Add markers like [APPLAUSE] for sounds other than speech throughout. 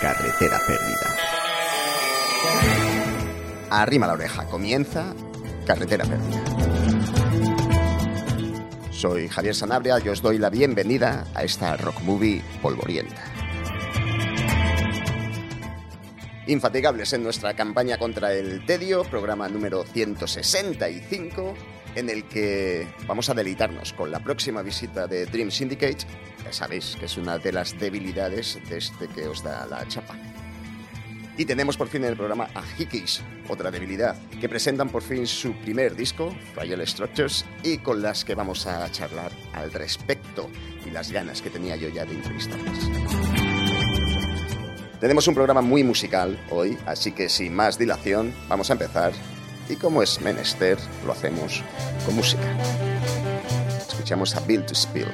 Carretera perdida. Arrima la oreja, comienza Carretera perdida. Soy Javier Sanabria y os doy la bienvenida a esta rock movie polvorienta. Infatigables en nuestra campaña contra el tedio, programa número 165, en el que vamos a deleitarnos con la próxima visita de Dream Syndicate. Ya sabéis que es una de las debilidades de este que os da la chapa. Y tenemos por fin en el programa a Hickeys, otra debilidad, que presentan por fin su primer disco, Fragile Structures, y con las que vamos a charlar al respecto y las ganas que tenía yo ya de entrevistarlas. Tenemos un programa muy musical hoy, así que sin más dilación, vamos a empezar. Y como es menester, lo hacemos con música. Escuchamos a Bill to Spill.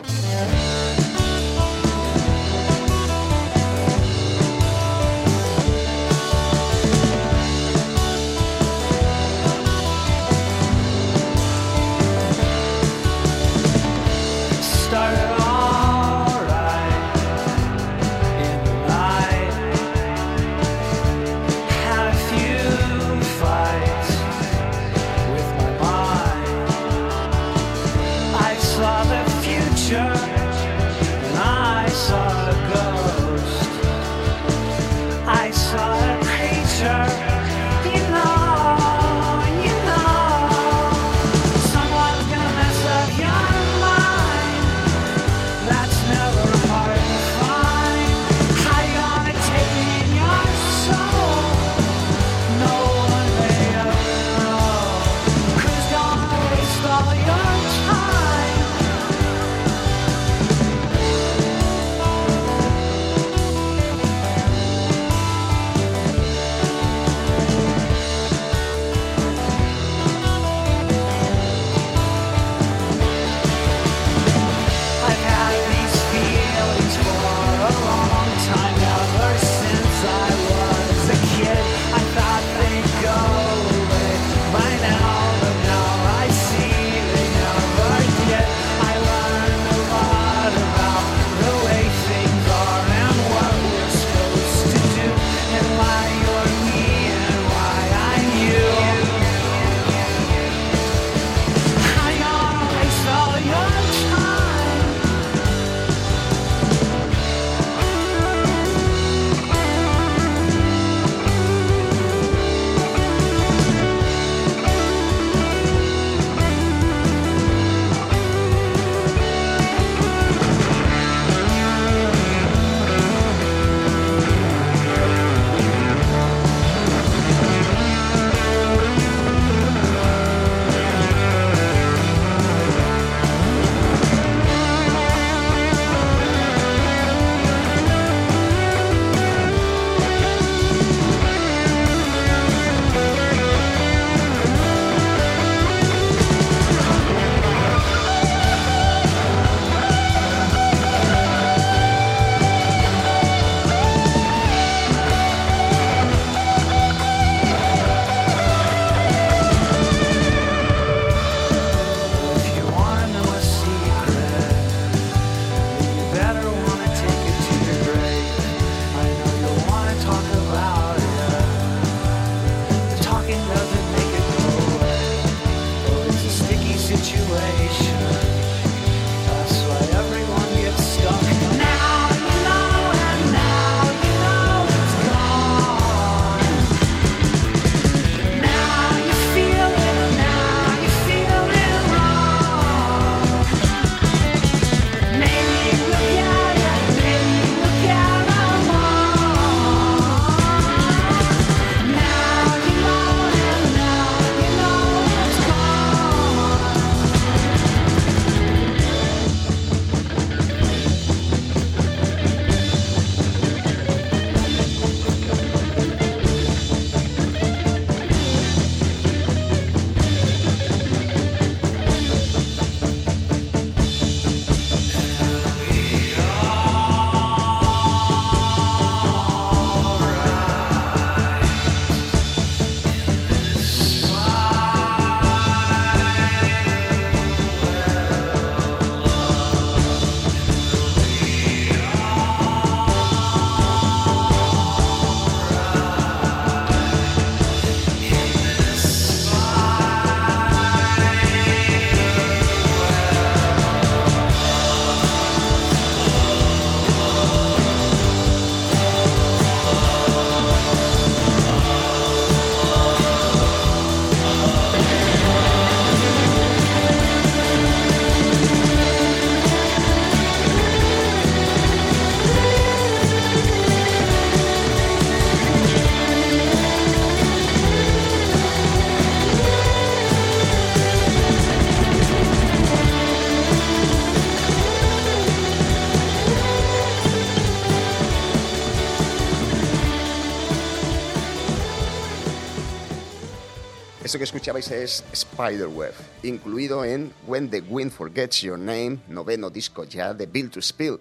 Escuchabais es Spiderweb, incluido en When the Wind Forgets Your Name, noveno disco ya de Bill to Spill,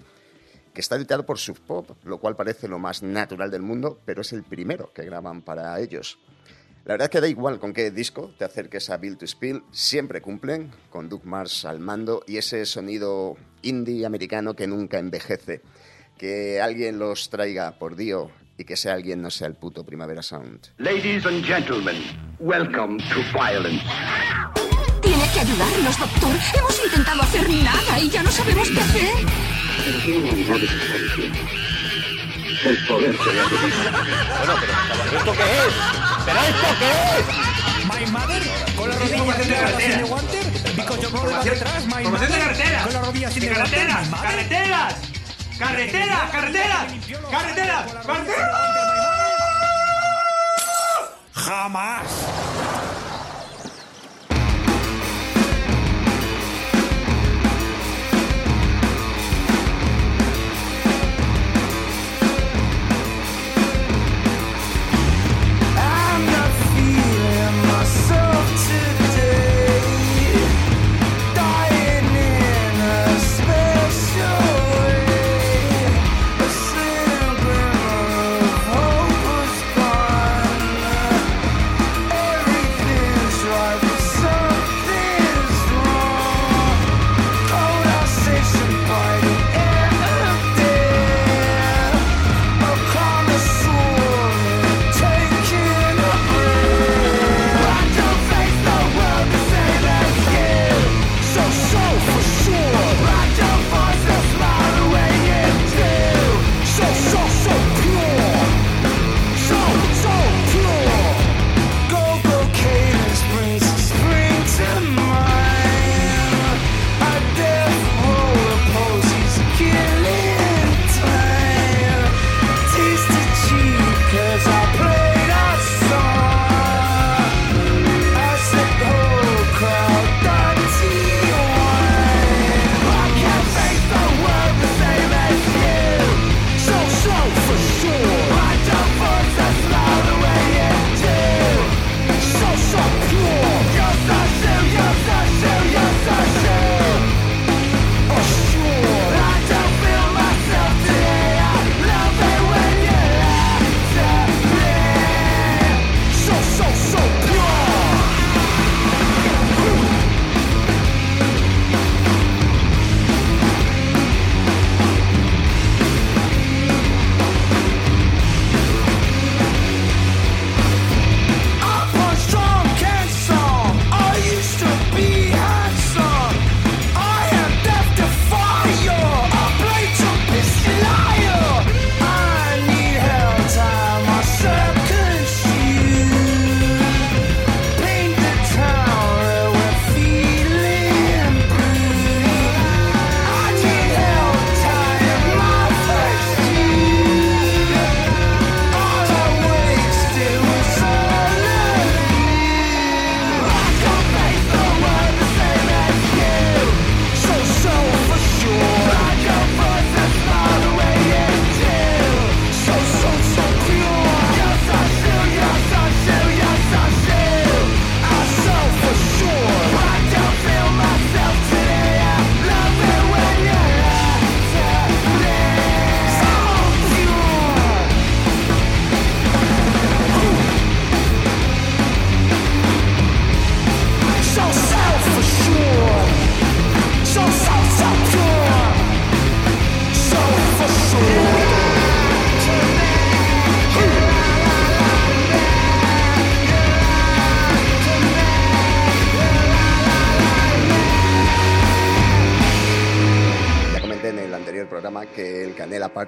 que está editado por Sub Pop, lo cual parece lo más natural del mundo, pero es el primero que graban para ellos. La verdad es que da igual con qué disco te acerques a Bill to Spill, siempre cumplen, con Doug Mars al mando y ese sonido indie americano que nunca envejece. Que alguien los traiga por Dio y que sea alguien no sea el puto Primavera Sound. Ladies and gentlemen, welcome to violence. Tiene que ayudarnos, doctor. Hemos intentado hacer nada y ya no sabemos qué hacer. El poder se le Bueno, pero ¿esto qué es? ¿Pero esto qué es? My mother, con la rodilla de your brother va detrás, my mother, con la rodilla sin carreteras, carreteras. Carreteras, carreteras. Carreteras, carreteras. Jamás.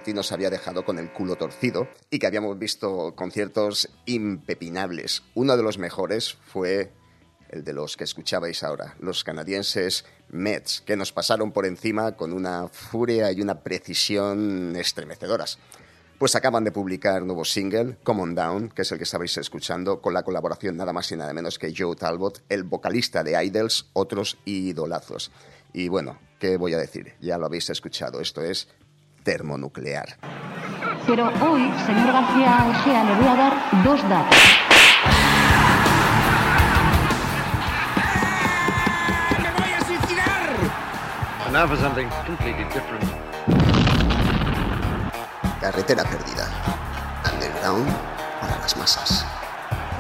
Nos había dejado con el culo torcido y que habíamos visto conciertos impepinables. Uno de los mejores fue el de los que escuchabais ahora, los canadienses Mets, que nos pasaron por encima con una furia y una precisión estremecedoras. Pues acaban de publicar nuevo single, Come On Down, que es el que estabais escuchando, con la colaboración nada más y nada menos que Joe Talbot, el vocalista de Idols, otros idolazos. Y bueno, ¿qué voy a decir? Ya lo habéis escuchado, esto es termonuclear. Pero hoy, señor García Ojea, le voy a dar dos datos. ¡Me voy a suicidar! Carretera perdida. Underground para las masas.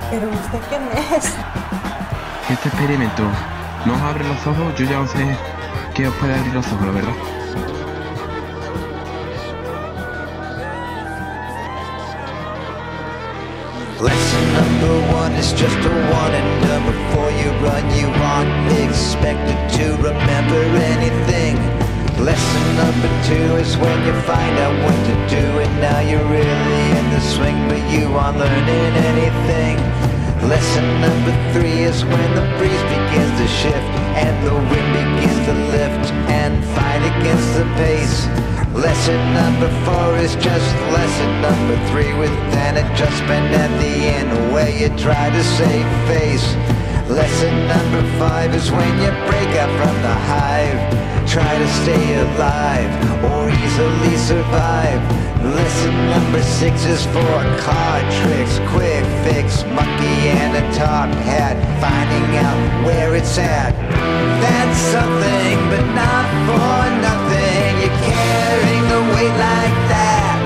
¿Pero usted quién es? Este experimento nos abre los ojos. Yo ya no sé qué os puede abrir los ojos, la verdad. Lesson number one is just a one warning done before you run. You aren't expected to remember anything. Lesson number two is when you find out what to do, and now you're really in the swing, but you aren't learning anything. Lesson number three is when the breeze begins to shift and the wind begins to lift and fight against the pace. Lesson number four is just lesson number three with an adjustment at the end where you try to save face. Lesson number five is when you break out from the hive. Try to stay alive or easily survive. Lesson number six is for card tricks, quick fix, monkey and a top hat. Finding out where it's at. That's something, but not for nothing. The weight like that.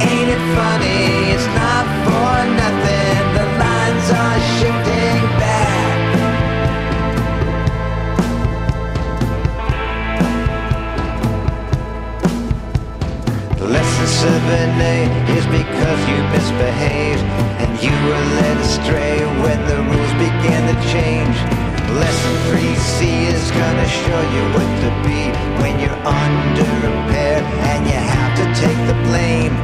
Ain't it funny? It's not for nothing. The lines are shifting back. Lesson 7A is because you misbehaved and you were led astray when the rules began to change. Lesson 3C is gonna show you what to be when you're under repair and you have to take the blame.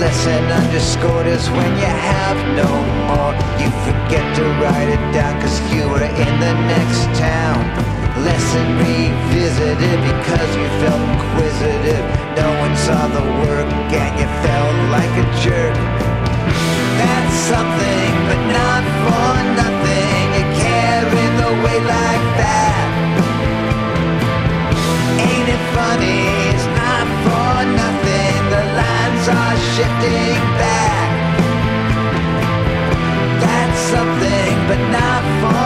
Lesson underscored is when you have no more. You forget to write it down cause you were in the next town. Lesson revisited because you felt inquisitive. No one saw the work and you felt like a jerk. That's something, but not for It's not for nothing. The lines are shifting back. That's something, but not for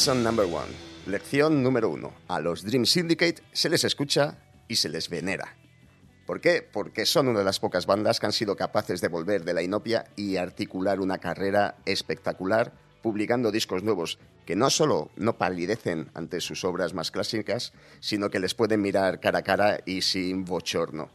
Lesson number one. Lección número uno. A los Dream Syndicate se les escucha y se les venera. ¿Por qué? Porque son una de las pocas bandas que han sido capaces de volver de la inopia y articular una carrera espectacular, publicando discos nuevos que no solo no palidecen ante sus obras más clásicas, sino que les pueden mirar cara a cara y sin bochorno.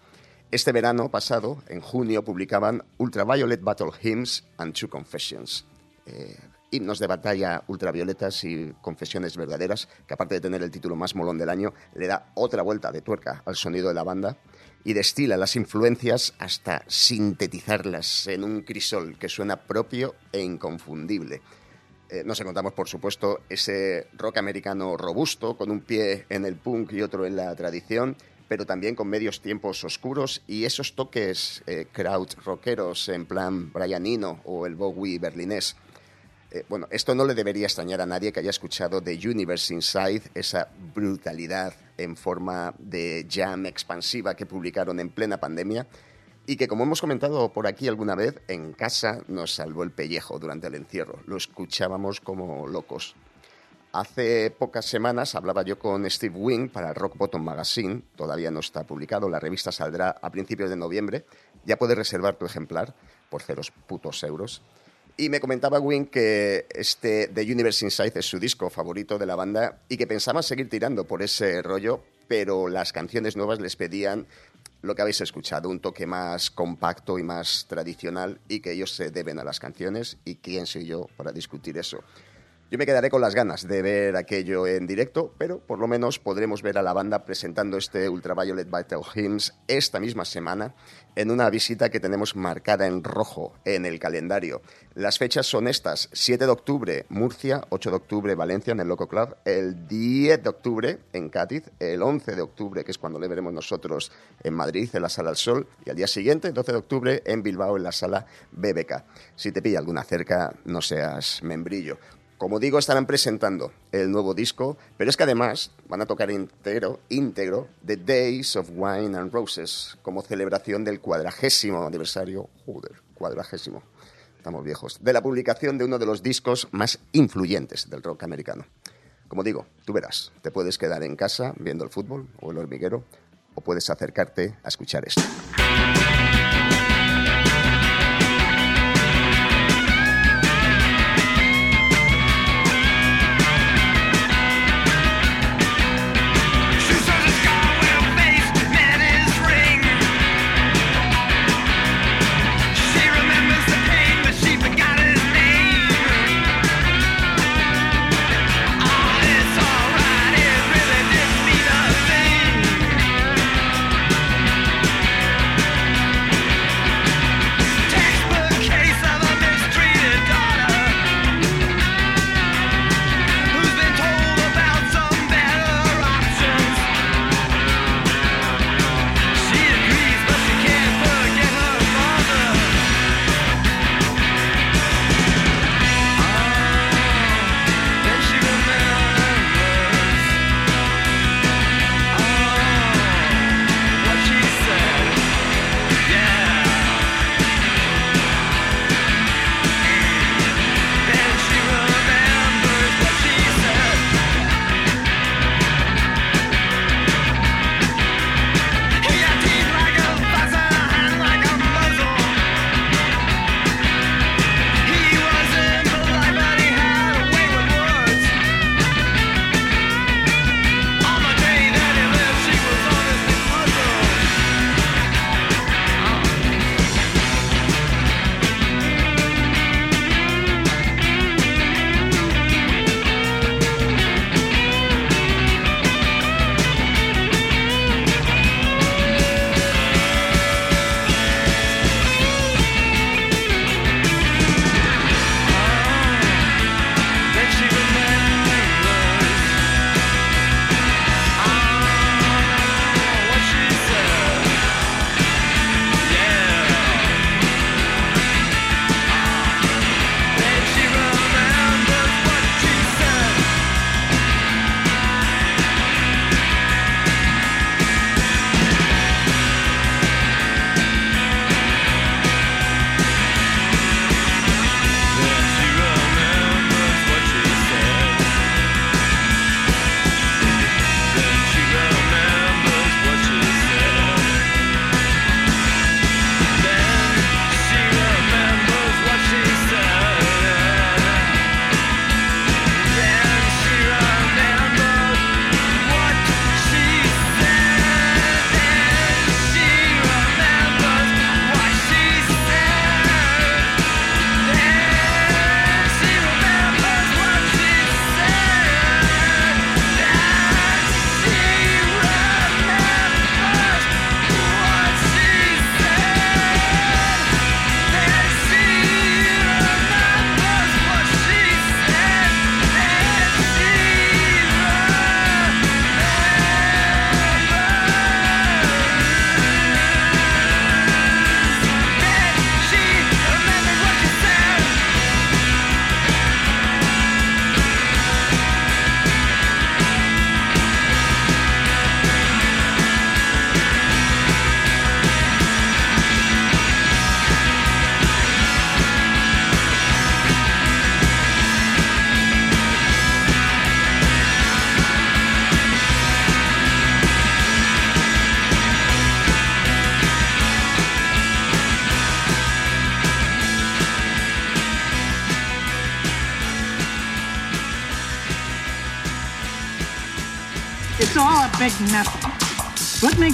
Este verano pasado, en junio, publicaban Ultraviolet Battle Hymns and Two Confessions. Eh, himnos de batalla ultravioletas y confesiones verdaderas, que aparte de tener el título más molón del año, le da otra vuelta de tuerca al sonido de la banda y destila las influencias hasta sintetizarlas en un crisol que suena propio e inconfundible. Eh, nos encontramos, por supuesto, ese rock americano robusto, con un pie en el punk y otro en la tradición, pero también con medios tiempos oscuros y esos toques eh, crowd rockeros en plan Brian Eno o el Bowie berlinés. Eh, bueno, esto no le debería extrañar a nadie que haya escuchado The Universe Inside, esa brutalidad en forma de jam expansiva que publicaron en plena pandemia y que, como hemos comentado por aquí alguna vez, en casa nos salvó el pellejo durante el encierro. Lo escuchábamos como locos. Hace pocas semanas hablaba yo con Steve Wing para Rock Bottom Magazine, todavía no está publicado, la revista saldrá a principios de noviembre, ya puedes reservar tu ejemplar por ceros putos euros. Y me comentaba Wing que este The Universe Inside es su disco favorito de la banda y que pensaba seguir tirando por ese rollo, pero las canciones nuevas les pedían lo que habéis escuchado, un toque más compacto y más tradicional y que ellos se deben a las canciones y quién soy yo para discutir eso. Yo me quedaré con las ganas de ver aquello en directo, pero por lo menos podremos ver a la banda presentando este Ultraviolet Vital Hymns esta misma semana en una visita que tenemos marcada en rojo en el calendario. Las fechas son estas, 7 de octubre Murcia, 8 de octubre Valencia en el Loco Club, el 10 de octubre en Cádiz, el 11 de octubre, que es cuando le veremos nosotros en Madrid, en la Sala del Sol, y al día siguiente, 12 de octubre, en Bilbao, en la Sala BBK. Si te pilla alguna cerca, no seas membrillo. Como digo, estarán presentando el nuevo disco, pero es que además van a tocar íntegro, íntegro The Days of Wine and Roses como celebración del cuadragésimo aniversario, joder, cuadragésimo, estamos viejos, de la publicación de uno de los discos más influyentes del rock americano. Como digo, tú verás, te puedes quedar en casa viendo el fútbol o el hormiguero, o puedes acercarte a escuchar esto.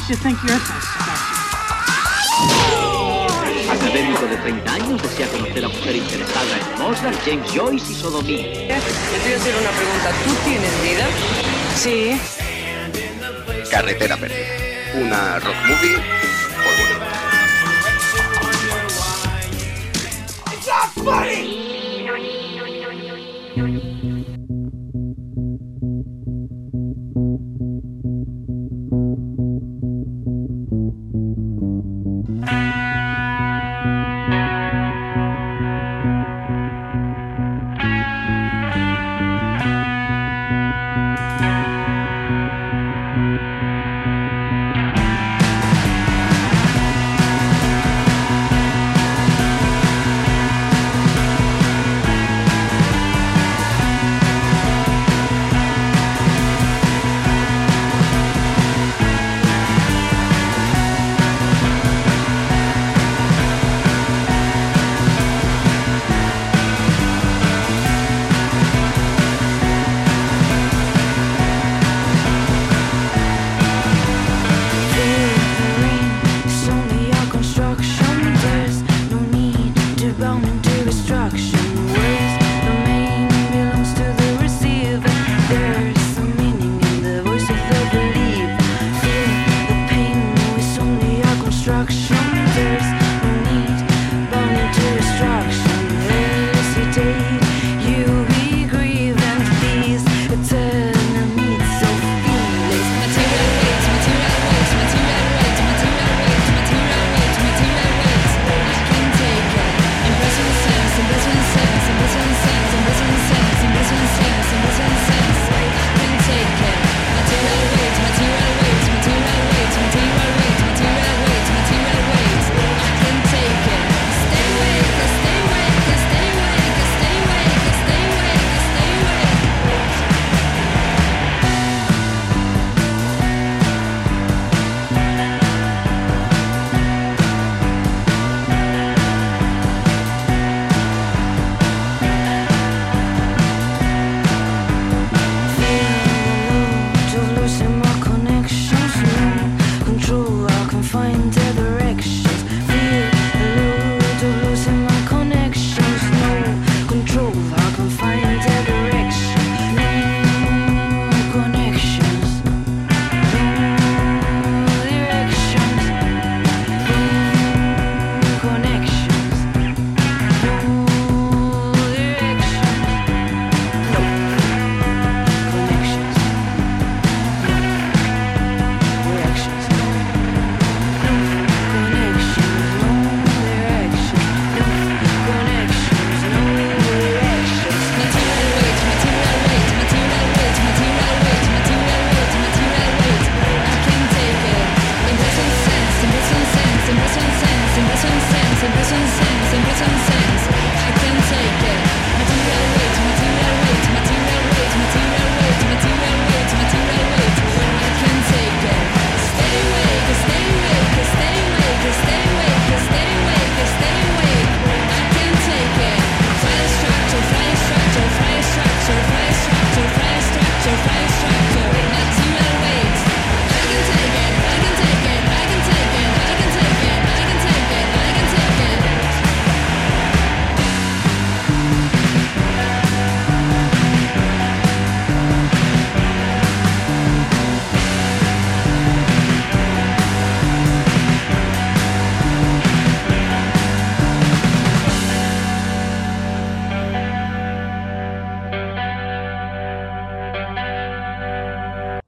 Makes you think you're? Académico de 30 años, desea conocer a mujer interesada en Mozart, James Joyce y sodomía. Yo te voy a hacer una pregunta. ¿Tú tienes vida? Sí. Carretera Perdida. Una rock movie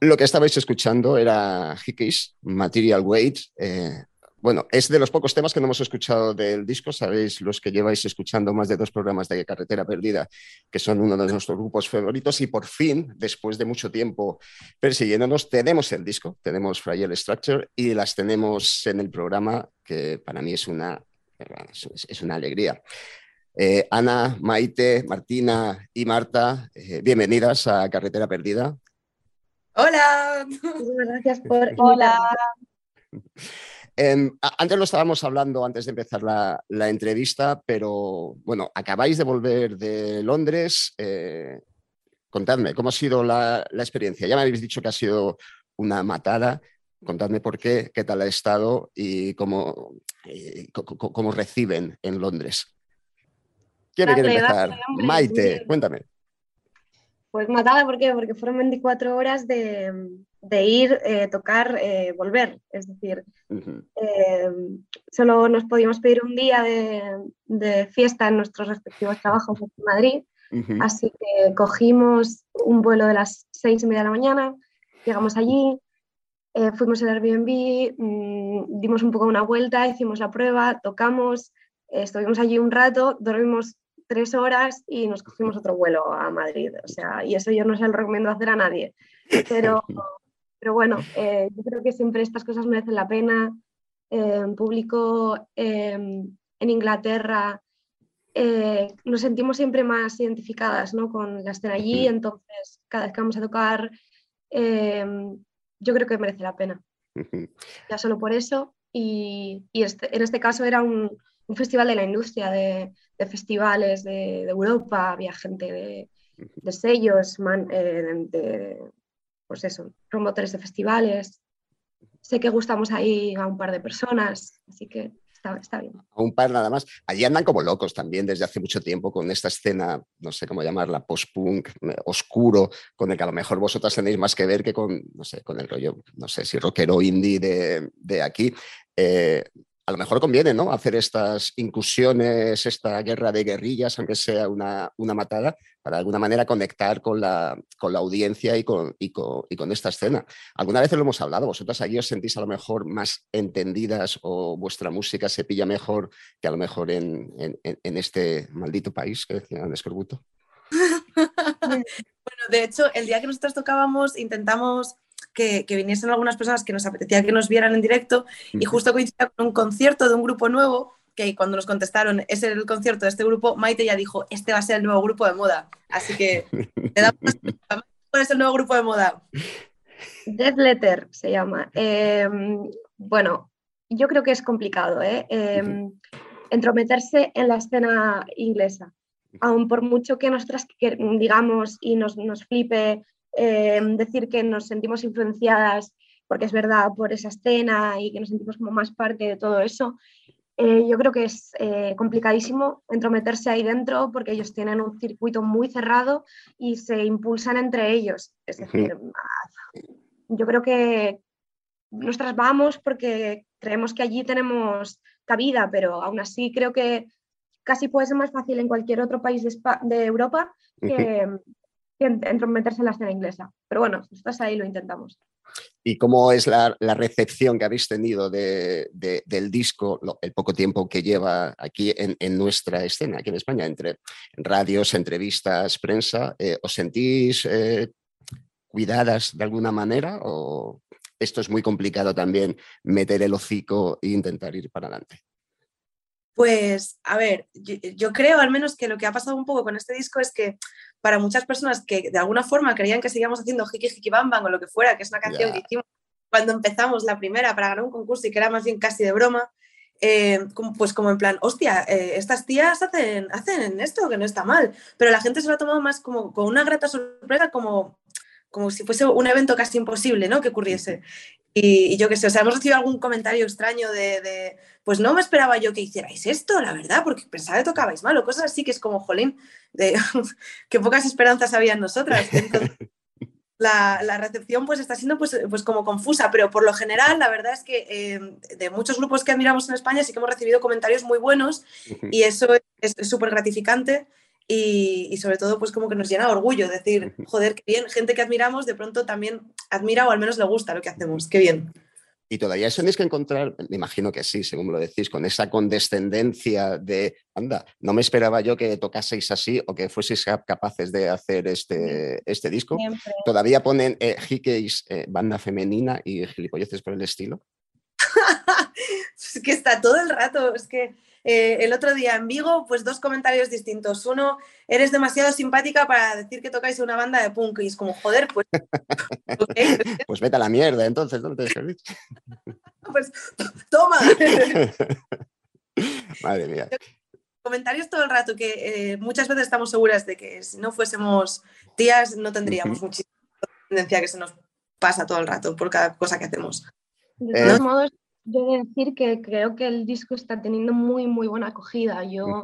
Lo que estabais escuchando era Hickeys, Material Weight. eh, bueno, es de los pocos temas que no hemos escuchado del disco. Sabéis, los que lleváis escuchando más de dos programas de Carretera Perdida, que son uno de nuestros grupos favoritos. Y por fin, después de mucho tiempo persiguiéndonos, tenemos el disco, tenemos Fragile Structure y las tenemos en el programa, que para mí es una, es- una alegría. Eh, Ana, Maite, Martina y Marta, eh, bienvenidas a Carretera Perdida. Hola. Gracias por Hola. Em, antes lo estábamos hablando antes de empezar la, la entrevista, pero bueno, acabáis de volver de Londres. eh, contadme, ¿cómo ha sido la, la experiencia? Ya me habéis dicho que ha sido una matada. Contadme por qué, qué tal ha estado y cómo, eh, cómo reciben en Londres. ¿Quién me quiere empezar? dale, hombre, Maite, cuéntame. Pues matada, ¿por qué? Porque fueron 24 horas de, de ir, eh, tocar, eh, volver. Es decir, eh, solo nos podíamos pedir un día de, de fiesta en nuestros respectivos trabajos aquí en Madrid. Así que cogimos un vuelo de las seis y media de la mañana, llegamos allí, fuimos al Airbnb, mm, dimos un poco una vuelta, hicimos la prueba, tocamos, estuvimos allí un rato, dormimos tres horas y nos cogimos otro vuelo a Madrid. O sea, y eso yo no se lo recomiendo hacer a nadie. Pero, [LAUGHS] pero bueno, eh, yo creo que siempre estas cosas merecen la pena. Eh, en público eh, en Inglaterra eh, nos sentimos siempre más identificadas ¿no? con la escena allí, entonces cada vez que vamos a tocar eh, yo creo que merece la pena. Ya solo por eso. Y, y este- en este caso era un, un festival de la industria, de, de festivales de, de Europa, había gente de, de sellos, man- eh, de, pues eso, promotores de festivales. Sé que gustamos ahí a un par de personas, así que está, está bien. a un par nada más. Allí andan como locos también desde hace mucho tiempo con esta escena, no sé cómo llamarla, post-punk, oscuro, con el que a lo mejor vosotras tenéis más que ver que con, no sé, con el rollo, no sé si rockero indie de, de aquí. Eh, a lo mejor conviene, ¿no? Hacer estas incursiones, esta guerra de guerrillas, aunque sea una, una matada, para de alguna manera conectar con la, con la audiencia y con, y, con, y con esta escena. Alguna vez lo hemos hablado, vosotras allí os sentís a lo mejor más entendidas o vuestra música se pilla mejor que a lo mejor en, en- este maldito país que decían Escorbuto. [LAUGHS] Bueno, de hecho, el día que nosotros tocábamos, intentamos que, que viniesen algunas personas que nos apetecía que nos vieran en directo y justo coincidía con un concierto de un grupo nuevo que cuando nos contestaron es el concierto de este grupo, Maite ya dijo, este va a ser el nuevo grupo de moda. Así que damos una- [LAUGHS] ¿Cuál es el nuevo grupo de moda? Death Letter se llama. Eh, bueno, yo creo que es complicado, ¿eh? Eh, entrometerse en la escena inglesa. Aun por mucho que nosotras digamos y nos, nos flipe eh, decir que nos sentimos influenciadas, porque es verdad, por esa escena y que nos sentimos como más parte de todo eso, eh, yo creo que es eh, complicadísimo entrometerse ahí dentro porque ellos tienen un circuito muy cerrado y se impulsan entre ellos. Es decir, yo creo que nosotras vamos porque creemos que allí tenemos cabida, pero aún así creo que casi puede ser más fácil en cualquier otro país de, Europa que, que entrometerse en la escena inglesa. Pero bueno, nosotras ahí lo intentamos. ¿Y cómo es la, la recepción que habéis tenido de- de- del disco, lo- el poco tiempo que lleva aquí en, en nuestra escena, aquí en España, entre radios, entrevistas, prensa? Eh, ¿Os sentís eh, cuidadas de alguna manera o esto es muy complicado también meter el hocico e intentar ir para adelante? Pues, a ver, yo, yo creo al menos que lo que ha pasado un poco con este disco es que para muchas personas que de alguna forma creían que seguíamos haciendo Hiki Hiki Bam Bam o lo que fuera, que es una canción que hicimos cuando empezamos la primera para ganar un concurso y que era más bien casi de broma, eh, pues como en plan, hostia, eh, estas tías hacen, hacen esto, que no está mal, pero la gente se lo ha tomado más como con una grata sorpresa, como, como si fuese un evento casi imposible, ¿no? Que ocurriese. Y, y yo qué sé, o sea, hemos recibido algún comentario extraño de, de, pues no me esperaba yo que hicierais esto, la verdad, porque pensaba que tocabais mal o cosas así que es como, jolín, de, [LAUGHS] que pocas esperanzas había en nosotras. Entonces, la, la recepción pues está siendo pues, pues como confusa, pero por lo general la verdad es que eh, de muchos grupos que admiramos en España sí que hemos recibido comentarios muy buenos y eso es es súper gratificante y, y sobre todo pues como que nos llena de orgullo decir, joder, qué bien, gente que admiramos de pronto también admira o al menos le gusta lo que hacemos, qué bien. Y todavía eso tenéis que encontrar, me imagino que sí, según lo decís, con esa condescendencia de, anda, no me esperaba yo que tocaseis así o que fueseis cap- capaces de hacer este, este disco. Siempre. Todavía ponen eh, eh, banda femenina y gilipolleces por el estilo. [LAUGHS] Es que está todo el rato, es que eh, el otro día en Vigo, pues dos comentarios distintos. Uno, eres demasiado simpática para decir que tocáis una banda de punk y es como, joder, pues, [LAUGHS] Pues vete a la mierda, entonces, ¿no? Te [LAUGHS] pues toma. [LAUGHS] Madre mía. comentarios todo el rato que eh, muchas veces estamos seguras de que si no fuésemos tías no tendríamos muchísima tendencia que se nos pasa todo el rato por cada cosa que hacemos. De Eh, todos modos, yo he de decir que creo que el disco está teniendo muy, muy buena acogida. Yo,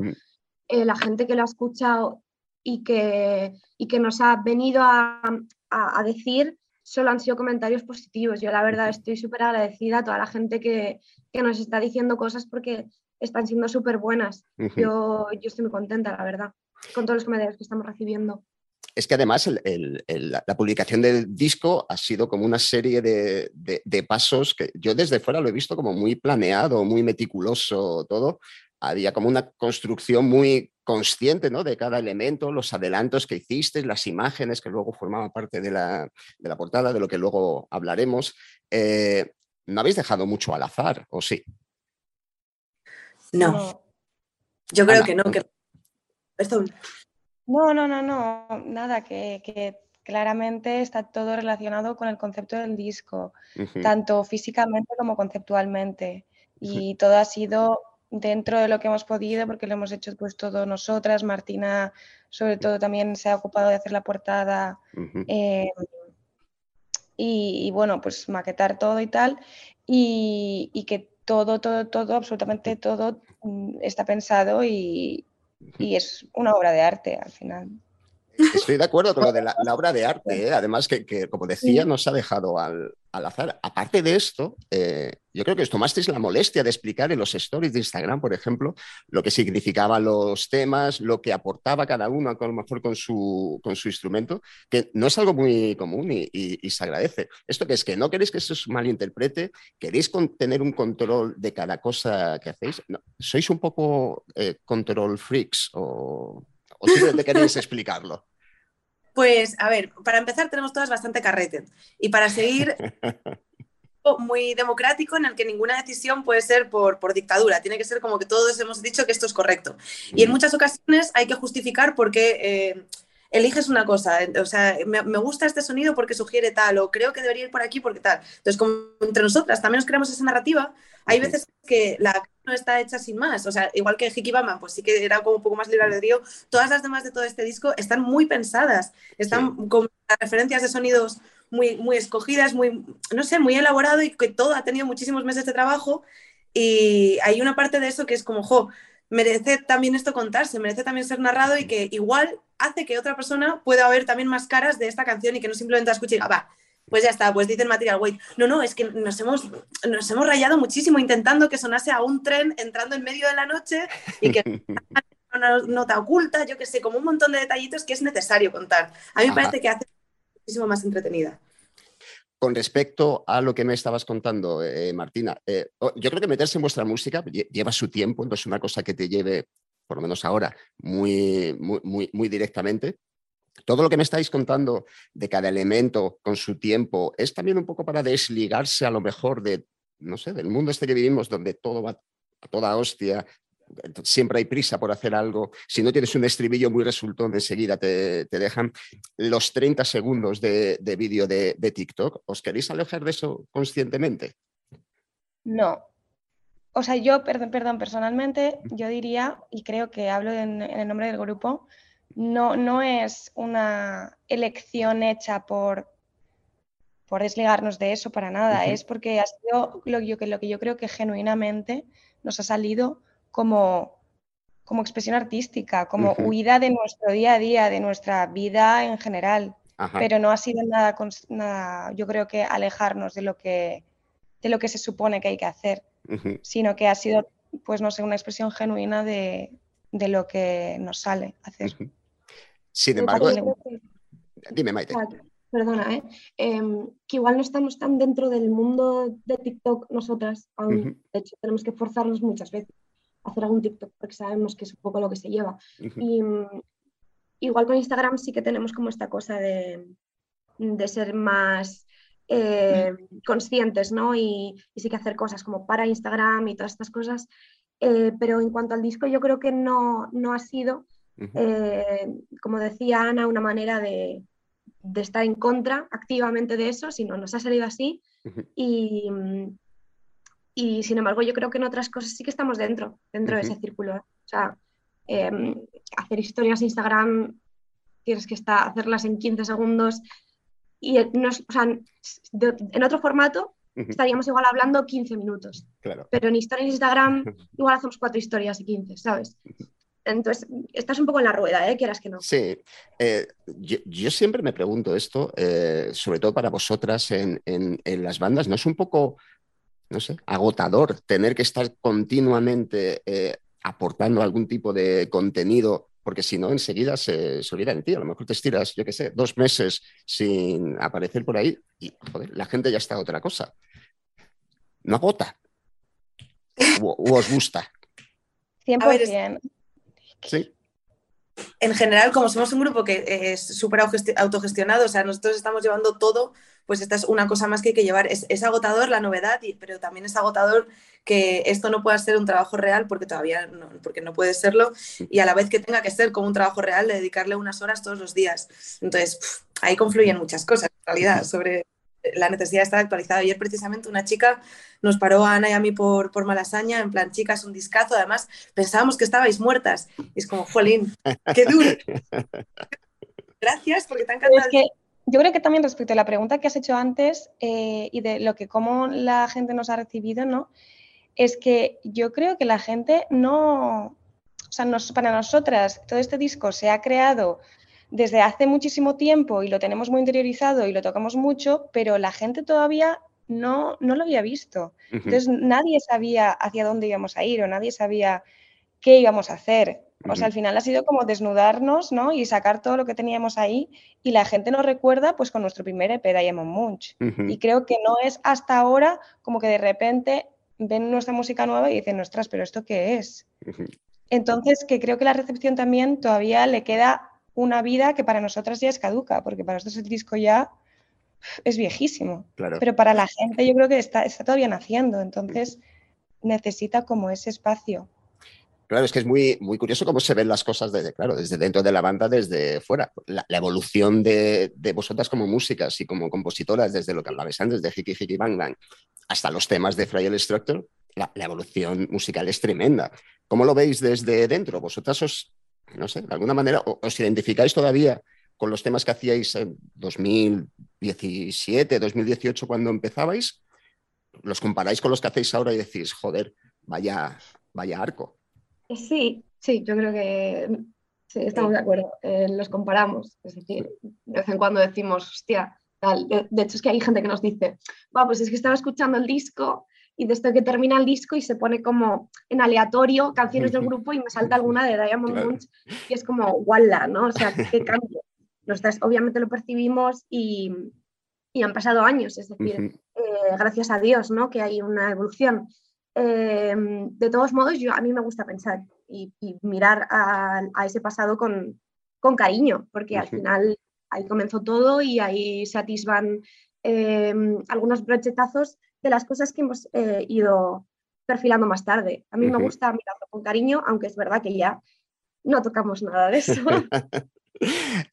eh, la gente que lo ha escuchado y que, y que nos ha venido a, a- a decir solo han sido comentarios positivos. Yo la verdad estoy súper agradecida a toda la gente que, que nos está diciendo cosas porque están siendo súper buenas. Yo, yo estoy muy contenta, la verdad, con todos los comentarios que estamos recibiendo. Es que además el- el- el- la la publicación del disco ha sido como una serie de, de- de pasos que yo desde fuera lo he visto como muy planeado, muy meticuloso, todo. Había como una construcción muy consciente ¿no? de cada elemento, los adelantos que hiciste, las imágenes que luego formaban parte de la, de la portada, de lo que luego hablaremos. Eh, no habéis dejado mucho al azar, ¿o sí? No, yo creo Ana, que no. Que... Esto, No, no, no, no, nada, que, que claramente está todo relacionado con el concepto del disco, tanto físicamente como conceptualmente. Y todo ha sido dentro de lo que hemos podido, porque lo hemos hecho pues todos nosotras. Martina, sobre todo, también se ha ocupado de hacer la portada eh, y, y, bueno, pues maquetar todo y tal, y, y que todo, todo, todo, absolutamente todo mm, está pensado y, y es una obra de arte al final. Estoy de acuerdo con lo de la, la obra de arte, ¿eh? además que, que, como decía, nos ha dejado al, al azar. Aparte de esto, eh, yo creo que os tomasteis la molestia de explicar en los stories de Instagram, por ejemplo, lo que significaban los temas, lo que aportaba cada uno, a lo mejor con su, con su instrumento, que no es algo muy común y, y- y se agradece. Esto que es que no queréis que se os malinterprete, queréis con- tener un control de cada cosa que hacéis. No, ¿Sois un poco eh, control freaks o, o simplemente queréis [LAUGHS] explicarlo? Pues, a ver, para empezar tenemos todas bastante carrete. Y para seguir, [LAUGHS] muy democrático en el que ninguna decisión puede ser por, por dictadura. Tiene que ser como que todos hemos dicho que esto es correcto. Y en muchas ocasiones hay que justificar por qué eh, eliges una cosa. O sea, me, me gusta este sonido porque sugiere tal, o creo que debería ir por aquí porque tal. Entonces, como entre nosotras también nos creamos esa narrativa, hay veces que la no está hecha sin más. O sea, igual que Hikibama, pues sí que era como un poco más libre albedrío. Todas las demás de todo este disco están muy pensadas, están con referencias de sonidos muy, muy escogidas, muy, no sé, muy elaborado y que todo ha tenido muchísimos meses de trabajo. Y hay una parte de eso que es como, jo, merece también esto contarse, merece también ser narrado y que igual hace que otra persona pueda ver también más caras de esta canción y que no simplemente la escuche y diga, va, pues ya está, pues dicen Material Weight. No, no, es que nos hemos, nos hemos rayado muchísimo intentando que sonase a un tren entrando en medio de la noche y que [LAUGHS] una nota oculta, yo que sé, como un montón de detallitos que es necesario contar. A mí me parece que hace muchísimo más entretenida. Con respecto a lo que me estabas contando, eh, Martina, eh, yo creo que meterse en vuestra música lle- lleva su tiempo, no es una cosa que te lleve, por lo menos ahora, muy, muy, muy, directamente. Todo lo que me estáis contando de cada elemento con su tiempo es también un poco para desligarse a lo mejor de, no sé, del mundo este que vivimos donde todo va a toda hostia, siempre hay prisa por hacer algo. Si no tienes un estribillo muy resultón, enseguida te, te dejan los 30 segundos de, de vídeo de, de TikTok. ¿Os queréis alejar de eso conscientemente? No. O sea, yo, perdón, perdón, personalmente, yo diría, y creo que hablo en, en el nombre del grupo, no, no es una elección hecha por, por desligarnos de eso para nada, es porque ha sido lo, yo, que- lo que yo creo que genuinamente nos ha salido como, como expresión artística, como huida de nuestro día a día, de nuestra vida en general. Ajá. Pero no ha sido nada, nada, yo creo que alejarnos de lo que, de lo que se supone que hay que hacer Sino que ha sido, pues no sé, una expresión genuina de, de lo que nos sale hacer. Sin embargo, que- dime, Maite. sea, perdona, ¿eh? Em, que igual no estamos tan dentro del mundo de TikTok nosotras, aún. De hecho, tenemos que forzarnos muchas veces a hacer algún TikTok porque sabemos que es un poco lo que se lleva. Y mm, igual con Instagram sí que tenemos como esta cosa de, de ser más eh, conscientes, ¿no? Y, y sí que hacer cosas como para Instagram y todas estas cosas. Eh, pero en cuanto al disco, yo creo que no, no ha sido, eh, como decía Ana, una manera de, de estar en contra activamente de eso, sino nos ha salido así. Y, mm, y sin embargo, yo creo que en otras cosas sí que estamos dentro, dentro de ese círculo. O sea, em, hacer historias Instagram, tienes que estar, hacerlas en 15 segundos, y en, nos- o sea, de- en otro formato estaríamos igual hablando 15 minutos. Claro. Pero en historias de Instagram [LAUGHS] igual hacemos cuatro historias y 15, ¿sabes? Entonces, estás un poco en la rueda, ¿eh? Quieras que no. Sí, eh, yo, yo siempre me pregunto esto, eh, sobre todo para vosotras en, en- en las bandas, ¿no es un poco, no sé, agotador tener que estar continuamente eh, aportando algún tipo de contenido? Porque si no, enseguida se, se olvida de ti. A lo mejor te estiras, yo qué sé, dos meses sin aparecer por ahí y, joder, la gente ya está a otra cosa. ¿No agota? [LAUGHS] ¿O, o os gusta? 100%. A ver, es- Sí. en general, como somos un grupo que es súper autogesti- autogestionado, o sea, nosotros estamos llevando todo, pues esta es una cosa más que hay que llevar. Es, es agotador la novedad, y- pero también es agotador que esto no pueda ser un trabajo real, porque todavía no, porque no puede serlo, y a la vez que tenga que ser como un trabajo real, de dedicarle unas horas todos los días. Entonces, pf, ahí confluyen muchas cosas, en realidad, sobre la necesidad de estar actualizado. Ayer precisamente una chica nos paró a Ana y a mí por, por Malasaña, en plan, chicas, un discazo, además pensábamos que estabais muertas. Y es como, jolín, qué duro. [LAUGHS] Gracias, porque te han es que yo creo que también respecto a la pregunta que has hecho antes eh, y de lo que cómo la gente nos ha recibido, ¿no? Es que yo creo que la gente no, o sea, nos- para nosotras todo este disco se ha creado desde hace muchísimo tiempo y lo tenemos muy interiorizado y lo tocamos mucho, pero la gente todavía no, no lo había visto. Entonces nadie sabía hacia dónde íbamos a ir o nadie sabía qué íbamos a hacer. O sea, al final ha sido como desnudarnos, ¿no? Y sacar todo lo que teníamos ahí y la gente nos recuerda pues con nuestro primer EP, Diamond Munch. Y creo que no es hasta ahora como que de repente ven nuestra música nueva y dicen, ostras, pero ¿esto qué es? Entonces, que creo que la recepción también todavía le queda una vida que para nosotras ya es caduca, porque para nosotros el disco ya es viejísimo. Claro. Pero para la gente yo creo que está, está todavía naciendo, entonces necesita como ese espacio. Claro, es que es muy, muy curioso cómo se ven las cosas desde, claro, desde dentro de la banda, desde fuera. La, la evolución de, de vosotras como músicas y como compositoras, desde lo que hablabais antes, de Hiki Hiki Bang Bang, hasta los temas de Frail Structure, la, la evolución musical es tremenda. ¿Cómo lo veis desde dentro? ¿Vosotras os, no sé, de alguna manera, os identificáis todavía con los temas que hacíais en 2017, 2018 cuando empezabais? ¿Los comparáis con los que hacéis ahora y decís, joder, vaya, vaya arco? Sí, sí, yo creo que sí, estamos de acuerdo. Eh, los comparamos. Es decir, de vez en cuando decimos, hostia, tal. De, de hecho, es que hay gente que nos dice, va, pues es que estaba escuchando el disco y desde que termina el disco y se pone como en aleatorio canciones del grupo y me salta alguna de Diamond Claro. Munch y es como, guala, ¿no? O sea, qué cambio. Nosotras obviamente lo percibimos y, y han pasado años, es decir, eh, gracias a Dios, ¿no? Que hay una evolución. Eh, de todos modos, yo, a mí me gusta pensar y, y mirar a, a ese pasado con, con cariño, porque al final ahí comenzó todo y ahí se atisban eh, algunos brochetazos de las cosas que hemos eh, ido perfilando más tarde. A mí me gusta mirarlo con cariño, aunque es verdad que ya no tocamos nada de eso. [LAUGHS]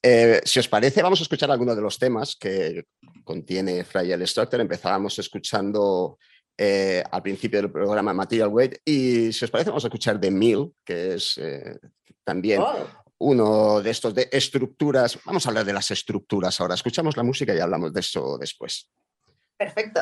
Eh, si os parece, vamos a escuchar algunos de los temas que contiene Fragile Structure. Empezábamos escuchando eh, al principio del programa Material Weight y si os parece, vamos a escuchar The Mill, que es eh, también Oh. uno de estos de estructuras. Vamos a hablar de las estructuras ahora. Escuchamos la música y hablamos de eso después. Perfecto.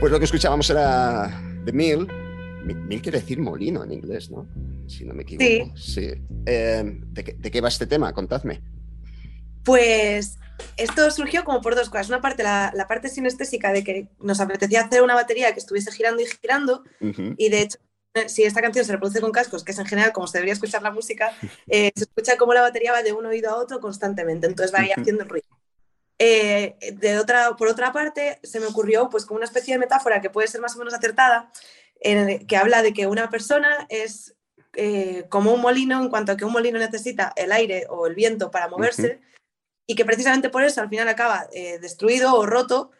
Pues lo que escuchábamos era The Mill. Mi- Mill quiere decir molino en inglés, ¿no? Si no me equivoco. Sí. Eh, ¿de, qué, de qué va este tema? Contadme. Pues esto surgió como por dos cosas. Una parte, la, la parte sinestésica de que nos apetecía hacer una batería que estuviese girando y girando. Y de hecho, eh, si esta canción se reproduce con cascos, que es en general como se debería escuchar la música, eh, se escucha como la batería va de un oído a otro constantemente. Entonces va ahí [LAUGHS] haciendo el ruido. Eh, de otra, por otra parte, se me ocurrió pues como una especie de metáfora que puede ser más o menos acertada, que habla de que una persona es eh, como un molino en cuanto a que un molino necesita el aire o el viento para moverse y que precisamente por eso al final acaba eh, destruido o roto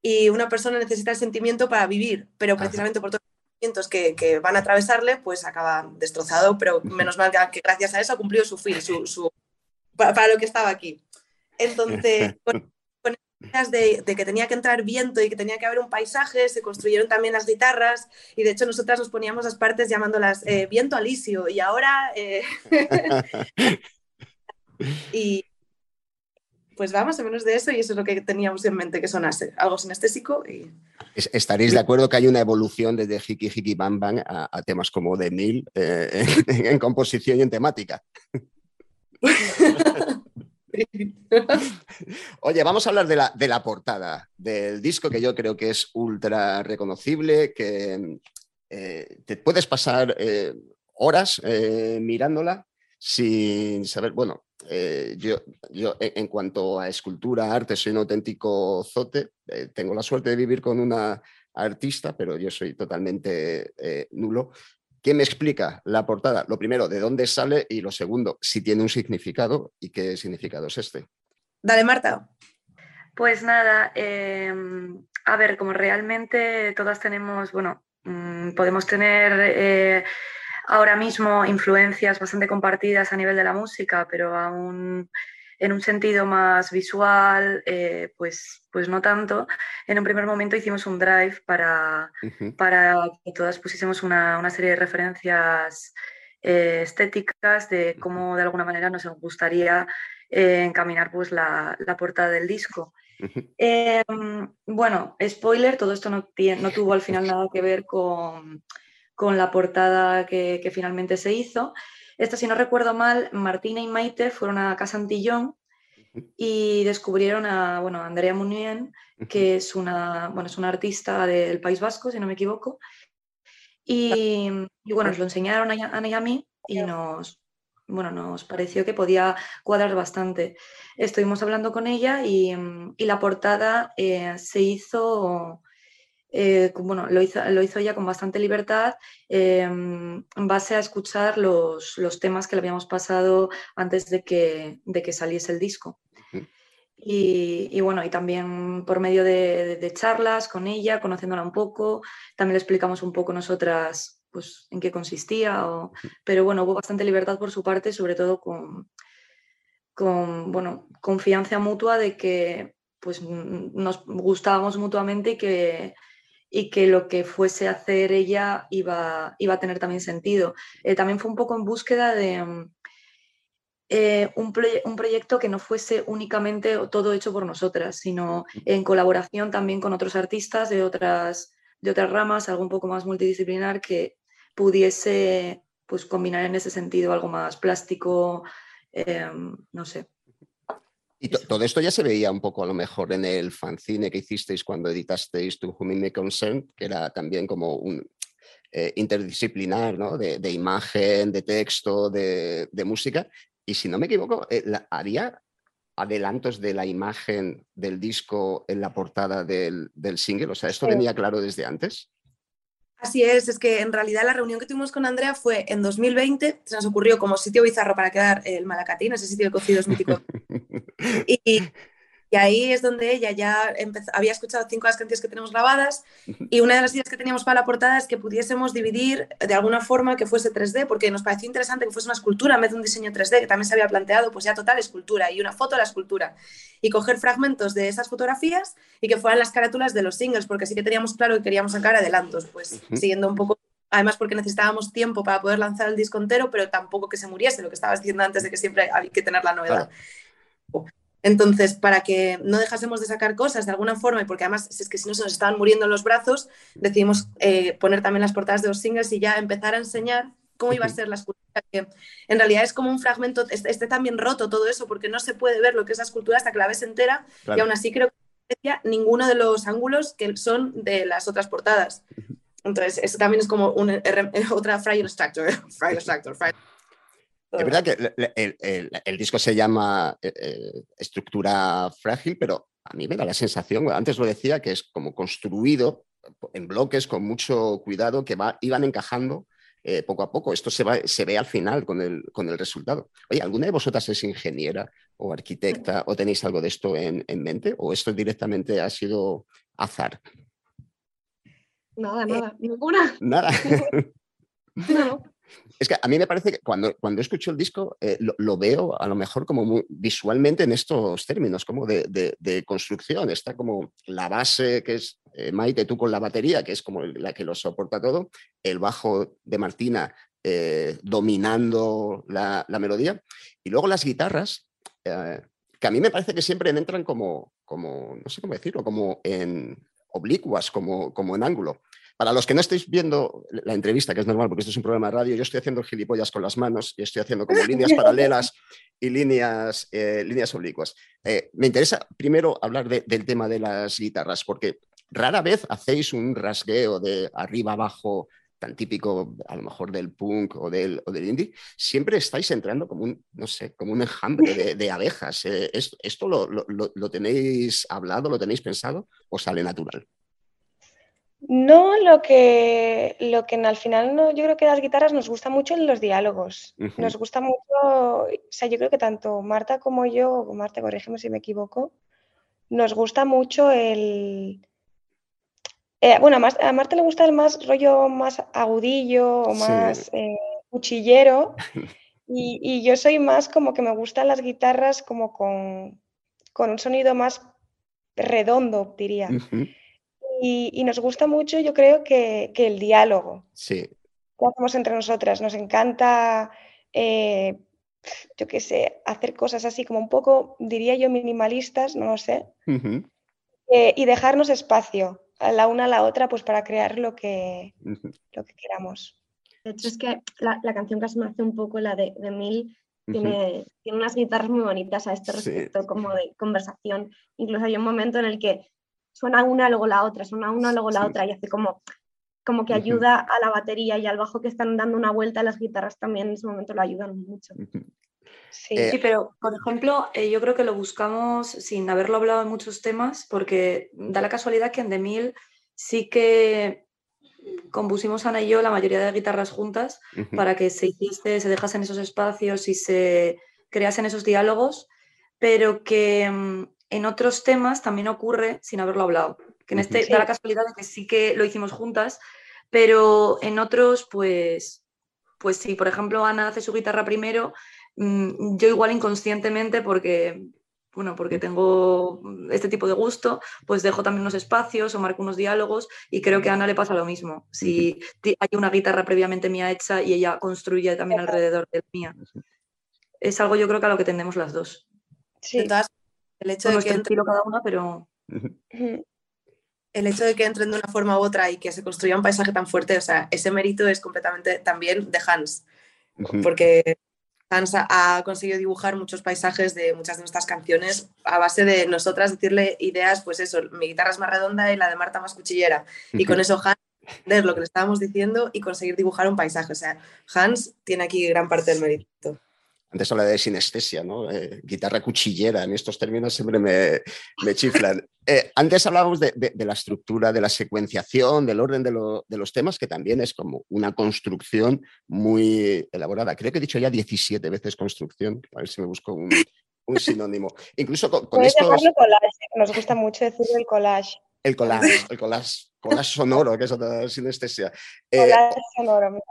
y una persona necesita el sentimiento para vivir, pero precisamente por todos los sentimientos que, que van a atravesarle, pues acaba destrozado, pero menos mal que, que gracias a eso ha cumplido su fin, su, su- para, para lo que estaba aquí. Entonces, con, con ideas de, de que tenía que entrar viento y que tenía que haber un paisaje, se construyeron también las guitarras y de hecho nosotras nos poníamos las partes llamándolas eh, viento alisio y ahora... eh, [LAUGHS] y pues va más o menos de eso y eso es lo que teníamos en mente que sonase, algo sinestésico y... Es- Estaréis de acuerdo que hay una evolución desde Hiki Hiki Bang Bang a, a temas como The Mill eh, [LAUGHS] en, en composición y en temática. [LAUGHS] [LAUGHS] Oye, vamos a hablar de la, de la portada del disco que yo creo que es ultra reconocible, que eh, te puedes pasar eh, horas eh, mirándola sin saber, bueno, yo, yo en, cuanto a escultura, arte, soy un auténtico zote, tengo la suerte de vivir con una artista, pero yo soy totalmente nulo. ¿Quién me explica la portada? Lo primero, ¿de dónde sale? Y lo segundo, si tiene un significado y qué significado es este. Dale, Marta. Pues nada, eh, a ver, como realmente todas tenemos, bueno, mm, podemos tener eh, ahora mismo influencias bastante compartidas a nivel de la música, pero aún en un sentido más visual, eh, pues, pues no tanto. En un primer momento hicimos un drive para, para que todas pusiésemos una, una serie de referencias eh, estéticas de cómo de alguna manera nos gustaría eh, encaminar pues, la, la portada del disco. Eh, bueno, spoiler, todo esto no, no tuvo al final [LAUGHS] nada que ver con, con la portada que, que finalmente se hizo. Esto, si no recuerdo mal, Martina y Maite fueron a Casa Antillón y descubrieron a bueno, Andrea Munien, que es una, bueno, es una artista del País Vasco, si no me equivoco. Y, y bueno, nos lo enseñaron a Ana- y a mí y nos, bueno, nos pareció que podía cuadrar bastante. Estuvimos hablando con ella y, y la portada eh, se hizo, eh, bueno, lo hizo, lo hizo ella con bastante libertad eh, en base a escuchar los, los temas que le habíamos pasado antes de que, de que saliese el disco. Y, y bueno, y también por medio de, de- de charlas con ella, conociéndola un poco, también le explicamos un poco nosotras pues, en qué consistía, o- pero bueno, hubo bastante libertad por su parte, sobre todo con, con bueno, confianza mutua de que pues, nos gustábamos mutuamente y que, y que lo que fuese a hacer ella iba, iba a tener también sentido. Eh, también fue un poco en búsqueda de... mm, eh, un, proye- un proyecto que no fuese únicamente todo hecho por nosotras, sino en colaboración también con otros artistas de otras, de otras ramas, algo un poco más multidisciplinar que pudiese pues, combinar en ese sentido algo más plástico, eh, no sé. Y to- todo esto ya se veía un poco a lo mejor en el fanzine que hicisteis cuando editasteis To Whom It May Concern, que era también como un eh, interdisciplinar, ¿no? De, de imagen, de texto, de, de música. Y si no me equivoco, eh, la- ¿había adelantos de la imagen del disco en la portada del, del single? O sea, ¿esto Sí. venía claro desde antes? Así es, es que en realidad la reunión que tuvimos con Andrea fue en 2020, se nos ocurrió como sitio bizarro para quedar el Malacatín, ese sitio de cocidos mítico. [LAUGHS] y, y ahí es donde ella ya empezó- había escuchado cinco de las canciones que tenemos grabadas y una de las ideas que teníamos para la portada es que pudiésemos dividir de alguna forma que fuese 3D, porque nos pareció interesante que fuese una escultura en vez de un diseño 3D, que también se había planteado, pues ya total escultura y una foto de la escultura. Y coger fragmentos de esas fotografías y que fueran las carátulas de los singles, porque sí que teníamos claro que queríamos sacar adelantos, pues Ujú. siguiendo un poco Además, porque necesitábamos tiempo para poder lanzar el disco entero, pero tampoco que se muriese, lo que estabas diciendo antes de que siempre hay que tener la novedad. Entonces, para que no dejásemos de sacar cosas de alguna forma, y porque además es que si no se nos estaban muriendo los brazos, decidimos eh, poner también las portadas de los singles y ya empezar a enseñar cómo iba a ser la escultura, que en realidad es como un fragmento, esté, esté también roto todo eso, porque no se puede ver lo que es la escultura hasta que la ves entera, Claro. y aún así creo que no ninguno de los ángulos que son de las otras portadas. Entonces, eso también es como un, R- otra Fragile Structure, Fragile Structure, [LAUGHS] Fragile- Es verdad que el, el- el- el disco se llama eh, eh, Estructura Frágil, pero a mí me da la sensación, antes lo decía, que es como construido en bloques con mucho cuidado que va, iban encajando eh, poco a poco. Esto se, va, se ve al final con el, con el resultado. Oye, ¿alguna de vosotras es ingeniera o arquitecta o tenéis algo de esto en, en mente? ¿O esto directamente ha sido azar? Nada, nada, ninguna. Nada. [LAUGHS] No. Es que a mí me parece que cuando, cuando escucho el disco eh, lo, veo a lo mejor como visualmente en estos términos, como de construcción. Está como la base que es eh, Maite, tú con la batería, que es como la que lo soporta todo, el bajo de Martina eh, dominando la, la melodía, y luego las guitarras, eh, que a mí me parece que siempre entran como, como no sé cómo decirlo, como en oblicuas, como, como en ángulo. Para los que no estéis viendo la entrevista, que es normal porque esto es un programa de radio, yo estoy haciendo gilipollas con las manos y estoy haciendo como [LAUGHS] líneas paralelas y líneas, eh, líneas oblicuas. Eh, me interesa primero hablar de- del tema de las guitarras, porque rara vez hacéis un rasgueo de arriba abajo tan típico a lo mejor del punk o del, o del indie, siempre estáis entrando como un, no sé, como un enjambre de, de abejas. Eh, ¿esto esto lo- lo- lo tenéis hablado, lo tenéis pensado o sale natural? No, lo que, lo que al final no, yo creo que las guitarras nos gusta mucho en los diálogos. Nos gusta mucho, o sea, yo creo que tanto Marta como yo, o Marta, corrígeme si me equivoco, nos gusta mucho el... eh, bueno, a, Mar- a Marta le gusta el más rollo más agudillo o Sí. más eh, cuchillero [LAUGHS] y, y yo soy más como que me gustan las guitarras como con, con un sonido más redondo, diría. Y, y nos gusta mucho, yo creo, que, que el diálogo Sí. que hacemos entre nosotras. Nos encanta, eh, yo qué sé, hacer cosas así como un poco, diría yo, minimalistas, no lo sé, eh, y dejarnos espacio a la una a la otra pues para crear lo que, lo que queramos. De hecho, es que la, la canción casi me hace un poco la de, de Mil. Tiene, tiene unas guitarras muy bonitas a este Sí. respecto, como de conversación. Incluso hay un momento en el que suena una, luego la otra, suena una, luego la Sí. otra, y hace como, como que ayuda a la batería y al bajo que están dando una vuelta, las guitarras también en ese momento lo ayudan mucho. Sí. Eh, Sí, pero por ejemplo, eh, yo creo que lo buscamos sin haberlo hablado en muchos temas, porque da la casualidad que en The Mill sí que compusimos Ana y yo la mayoría de guitarras juntas para que se hiciese, se dejasen esos espacios y se creasen esos diálogos, pero que mm, en otros temas también ocurre sin haberlo hablado. Que en este da la casualidad de que sí que lo hicimos juntas, pero en otros, pues, pues sí, por ejemplo, Ana hace su guitarra primero, mm, yo igual inconscientemente, porque, bueno, porque tengo este tipo de gusto, pues dejo también unos espacios o marco unos diálogos y creo que a Ana le pasa lo mismo. Si hay una guitarra previamente mía hecha y ella construye también alrededor de la mía. Es algo yo creo que a lo que tendemos las dos. Sí. De todas- el hecho de que entre- estilo cada una, pero [LAUGHS] el hecho de que entren de una forma u otra y que se construya un paisaje tan fuerte, o sea, ese mérito es completamente también de Hans, porque Hans ha- ha conseguido dibujar muchos paisajes de muchas de nuestras canciones a base de nosotras decirle ideas, pues eso, mi guitarra es más redonda y la de Marta más cuchillera. Y con eso Hans entender lo que le estábamos diciendo y conseguir dibujar un paisaje. O sea, Hans tiene aquí gran parte del mérito. Antes hablaba de sinestesia, ¿no? Eh, guitarra cuchillera, en estos términos siempre me, me chiflan. [LAUGHS] Eh, antes hablábamos de, de- de la estructura, de la secuenciación, del orden de, lo- de los temas, que también es como una construcción muy elaborada. Creo que he dicho ya 17 veces construcción, a ver si me busco un, un [LAUGHS] sinónimo. Incluso con, con estos... collage, nos gusta mucho decir el collage. El collage, [LAUGHS] el collage, collage sonoro, que es otra sinestesia. Eh, Collage sonoro, mira.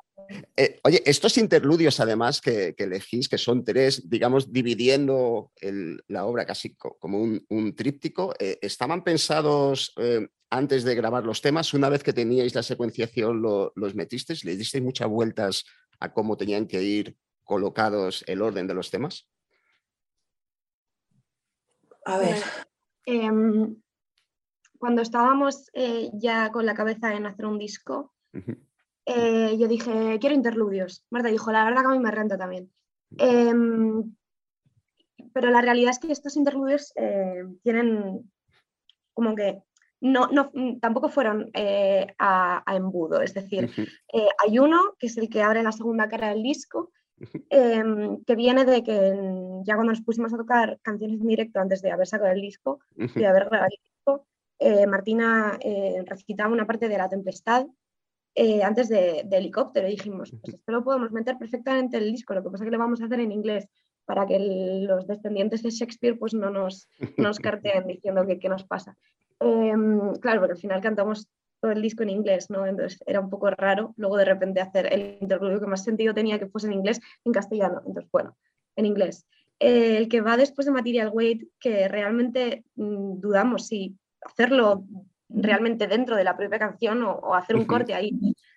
Eh, oye, estos interludios además que, que elegís, que son tres, digamos, dividiendo el- la obra casi co- como un, un tríptico, eh, ¿estaban pensados eh, antes de grabar los temas? Una vez que teníais la secuenciación, lo- los metisteis, ¿le disteis muchas vueltas a cómo tenían que ir colocados el orden de los temas? A ver. Em, cuando estábamos eh, ya con la cabeza en hacer un disco, eh, yo dije, quiero interludios. Marta dijo, la verdad que a mí me renta también. Em, pero la realidad es que estos interludios eh, tienen como que no, no, tampoco fueron eh, a, a embudo. Es decir, hay uno que es el que abre la segunda cara del disco, em, que viene de que ya cuando nos pusimos a tocar canciones en directo antes de haber sacado el disco y de haber grabado el disco, eh, Martina eh, recitaba una parte de La Tempestad eh, antes de, de Helicóptero y dijimos, pues esto lo podemos meter perfectamente en el disco, lo que pasa es que lo vamos a hacer en inglés para que el- los descendientes de Shakespeare pues no nos, no nos carteen [LAUGHS] diciendo que qué nos pasa. Em, claro, porque al final cantamos todo el disco en inglés, ¿no? Entonces era un poco raro luego de repente hacer el interludio que más sentido tenía que fuese en inglés en castellano. Entonces, bueno, en inglés. Eh, el que va después de Material Weight, que realmente mm, dudamos si hacerlo realmente dentro de la propia canción o, o hacer un corte ahí.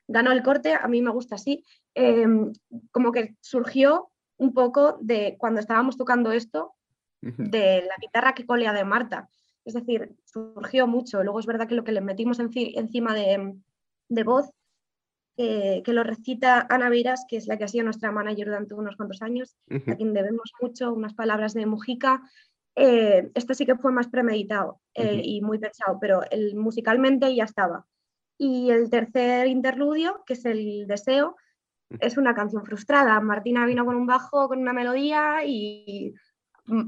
Ganó el corte, a mí me gusta así. Em, como que surgió un poco de cuando estábamos tocando esto, de la guitarra que colea de Marta. Es decir, surgió mucho. Luego es verdad que lo que le metimos enci- encima de, de voz, eh, que lo recita Ana Beiras, que es la que ha sido nuestra manager durante unos cuantos años, a quien debemos mucho, unas palabras de Mujica. Eh, esto sí que fue más premeditado eh, Ujú. y muy pensado, pero el, musicalmente ya estaba. Y el tercer interludio, que es el deseo, es una canción frustrada. Martina vino con un bajo, con una melodía y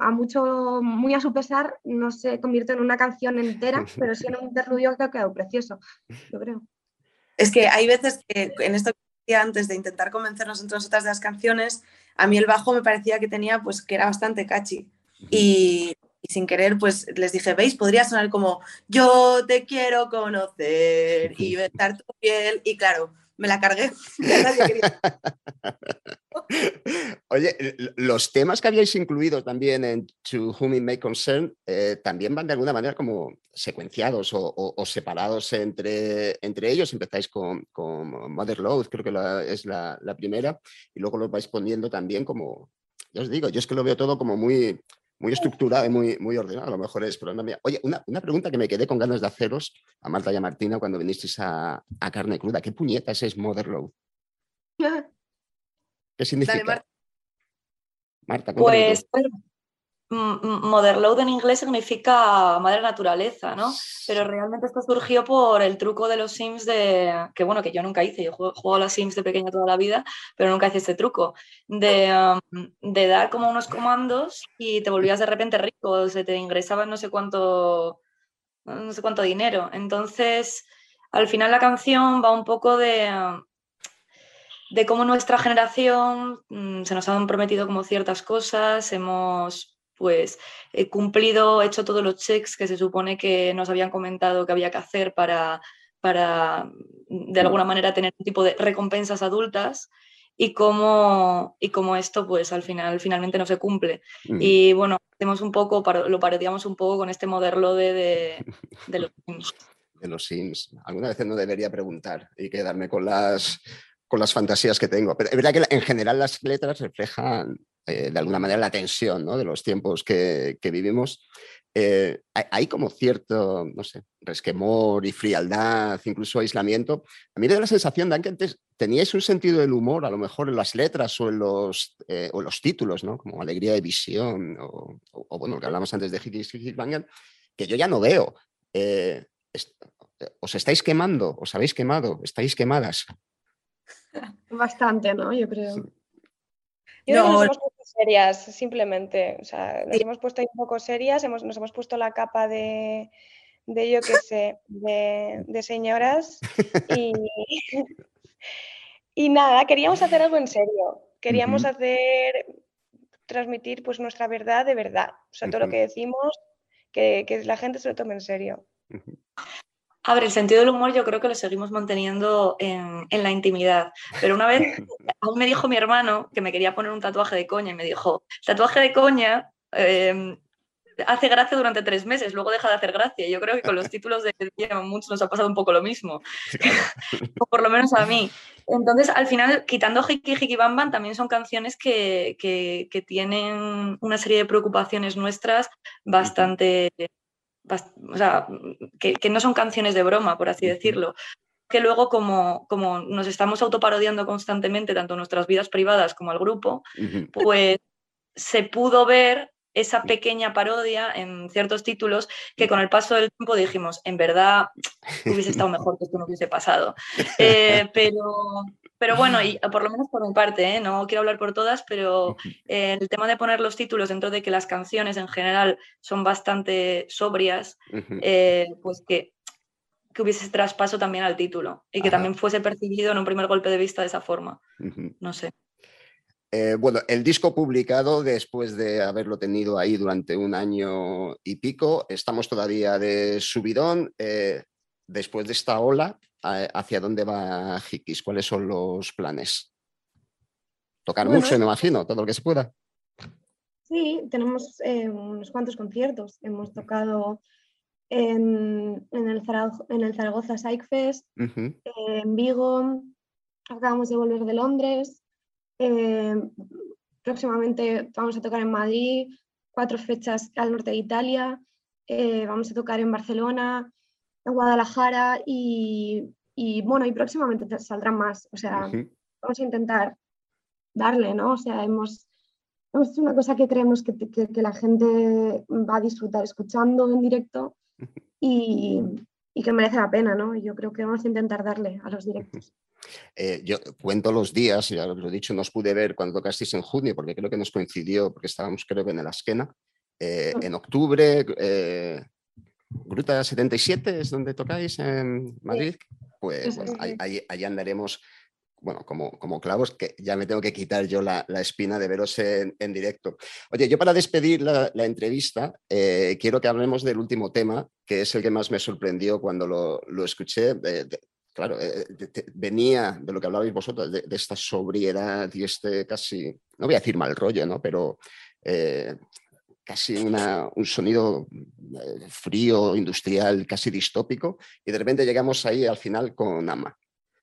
a mucho, muy a su pesar, no se convirtió en una canción entera, [LAUGHS] pero sí en un interludio que ha quedado precioso, yo creo. Es que hay veces que en esto que decía antes de intentar convencernos entre nosotras de las canciones, a mí el bajo me parecía que tenía, pues que era bastante catchy. Y, y sin querer, pues les dije, ¿veis? Podría sonar como yo te quiero conocer y [LAUGHS] besar tu piel. Y claro, me la cargué. [LAUGHS] Oye, l- los temas que habíais incluido también en To Whom It May Concern eh, también van de alguna manera como secuenciados o, o- o separados entre, entre ellos. Empezáis con, con Mother Love, creo que la- es la, la primera, y luego los vais poniendo también como, ya os digo, yo es que lo veo todo como muy, muy estructurado y muy, muy ordenado. A lo mejor es problema mía. Oye, una, una pregunta que me quedé con ganas de haceros a Marta y a Martina cuando vinisteis a, a Carne Cruda. ¿Qué puñetas es Mother? [LAUGHS] ¿Qué significa? Marta. Marta, tú. Pues m- Motherload en inglés significa madre naturaleza, ¿no? Pero realmente esto surgió por el truco de los Sims de, que bueno, que yo nunca hice, yo juego, a los Sims de pequeña toda la vida, pero nunca hice este truco, de, um, de dar como unos comandos y te volvías de repente rico, se te ingresaba no sé cuánto, no sé cuánto dinero. Entonces, al final la canción va un poco de... de cómo nuestra generación mm, se nos han prometido como ciertas cosas, hemos pues eh, cumplido, hecho todos los checks que se supone que nos habían comentado que había que hacer para, para mm, de alguna manera tener un tipo de recompensas adultas y cómo, y cómo esto pues al final finalmente no se cumple. Mm. Y bueno, hacemos un poco, lo parodiamos un poco con este moderno de, de, [LAUGHS] de los Sims. de los Sims. Alguna vez no debería preguntar y quedarme con las, con las fantasías que tengo. Pero es verdad que en general las letras reflejan eh, de alguna manera la tensión ¿no? de los tiempos que, que vivimos. Eh, hay, hay como cierto, no sé, resquemor y frialdad, incluso aislamiento. A mí me da la sensación de que antes teníais un sentido del humor, a lo mejor en las letras o en los, eh, o en los títulos, ¿no? como Alegría de Visión o, o- o, bueno, lo que hablamos antes de Banger, que yo ya no veo. Eh, ¿Os estáis quemando? ¿Os habéis quemado? ¿Estáis quemadas? [LAUGHS] Bastante, ¿no? Yo creo. Yo creo que No. nos hemos puesto serias, simplemente. O sea, nos hemos puesto ahí un poco serias, hemos, nos hemos puesto la capa de, de yo qué sé, de, de señoras. Y, [LAUGHS] y nada, queríamos hacer algo en serio. Queríamos hacer, transmitir pues nuestra verdad de verdad. O sea, todo lo que decimos, que, que la gente se lo tome en serio. A ver, el sentido del humor yo creo que lo seguimos manteniendo en, en la intimidad. Pero una vez, [LAUGHS] aún me dijo mi hermano que me quería poner un tatuaje de coña y me dijo, tatuaje de coña, eh, hace gracia durante tres meses, luego deja de hacer gracia. Yo creo que con los [LAUGHS] títulos de muchos nos ha pasado un poco lo mismo, [LAUGHS] o por lo menos a mí. Entonces, al final, quitando Hiki Hiki Bam Bam, también son canciones que, que- que tienen una serie de preocupaciones nuestras bastante, bast- o sea, que, que no son canciones de broma, por así decirlo. Que luego, como, como nos estamos autoparodiando constantemente, tanto nuestras vidas privadas como al grupo, pues se pudo ver esa pequeña parodia en ciertos títulos que con el paso del tiempo dijimos, en verdad [LAUGHS] hubiese estado mejor que esto no hubiese pasado. [LAUGHS] Eh, pero, pero bueno, y por lo menos por mi parte, ¿eh? no quiero hablar por todas, pero eh, el tema de poner los títulos dentro de que las canciones en general son bastante sobrias, eh, pues que, que hubiese traspaso también al título y que Ajá. también fuese percibido en un primer golpe de vista de esa forma. No sé. Bueno, el disco publicado después de haberlo tenido ahí durante un año y pico, estamos todavía de subidón. Después de esta ola, ¿hacia dónde va Hikis? ¿Cuáles son los planes? Tocar Bueno, mucho, me imagino, todo lo que se pueda. Sí, tenemos eh, unos cuantos conciertos. Hemos tocado en, en el, Zarago- en el Zaragoza Psych Fest, eh, en Vigo, acabamos de volver de Londres. eh, próximamente vamos a tocar en Madrid, cuatro fechas al norte de Italia. eh, vamos a tocar en Barcelona, en Guadalajara y, y, bueno, y próximamente te- saldrán más. O sea, vamos a intentar darle, ¿no? O sea, hemos, hemos hecho una cosa que creemos que, que- que la gente va a disfrutar escuchando en directo y, y que merece la pena, ¿no? Yo creo que vamos a intentar darle a los directos. Eh, yo cuento los días, ya lo he dicho, no os pude ver cuando tocasteis en junio, porque creo que nos coincidió, porque estábamos creo que en el Asquena. Eh, en octubre, eh, Gruta 77 es donde tocáis en Madrid. Pues bueno, ahí, ahí- andaremos, bueno, como, como clavos, que ya me tengo que quitar yo la, la espina de veros en, en directo. Oye, yo para despedir la, la entrevista, eh, quiero que hablemos del último tema, que es el que más me sorprendió cuando lo, lo escuché. de- de- claro, eh, de- de- venía de lo que hablabais vosotros, de, de esta sobriedad y este casi, no voy a decir mal rollo, ¿no? Pero eh, casi una- un sonido eh, frío, industrial, casi distópico, y de repente llegamos ahí al final con Ama,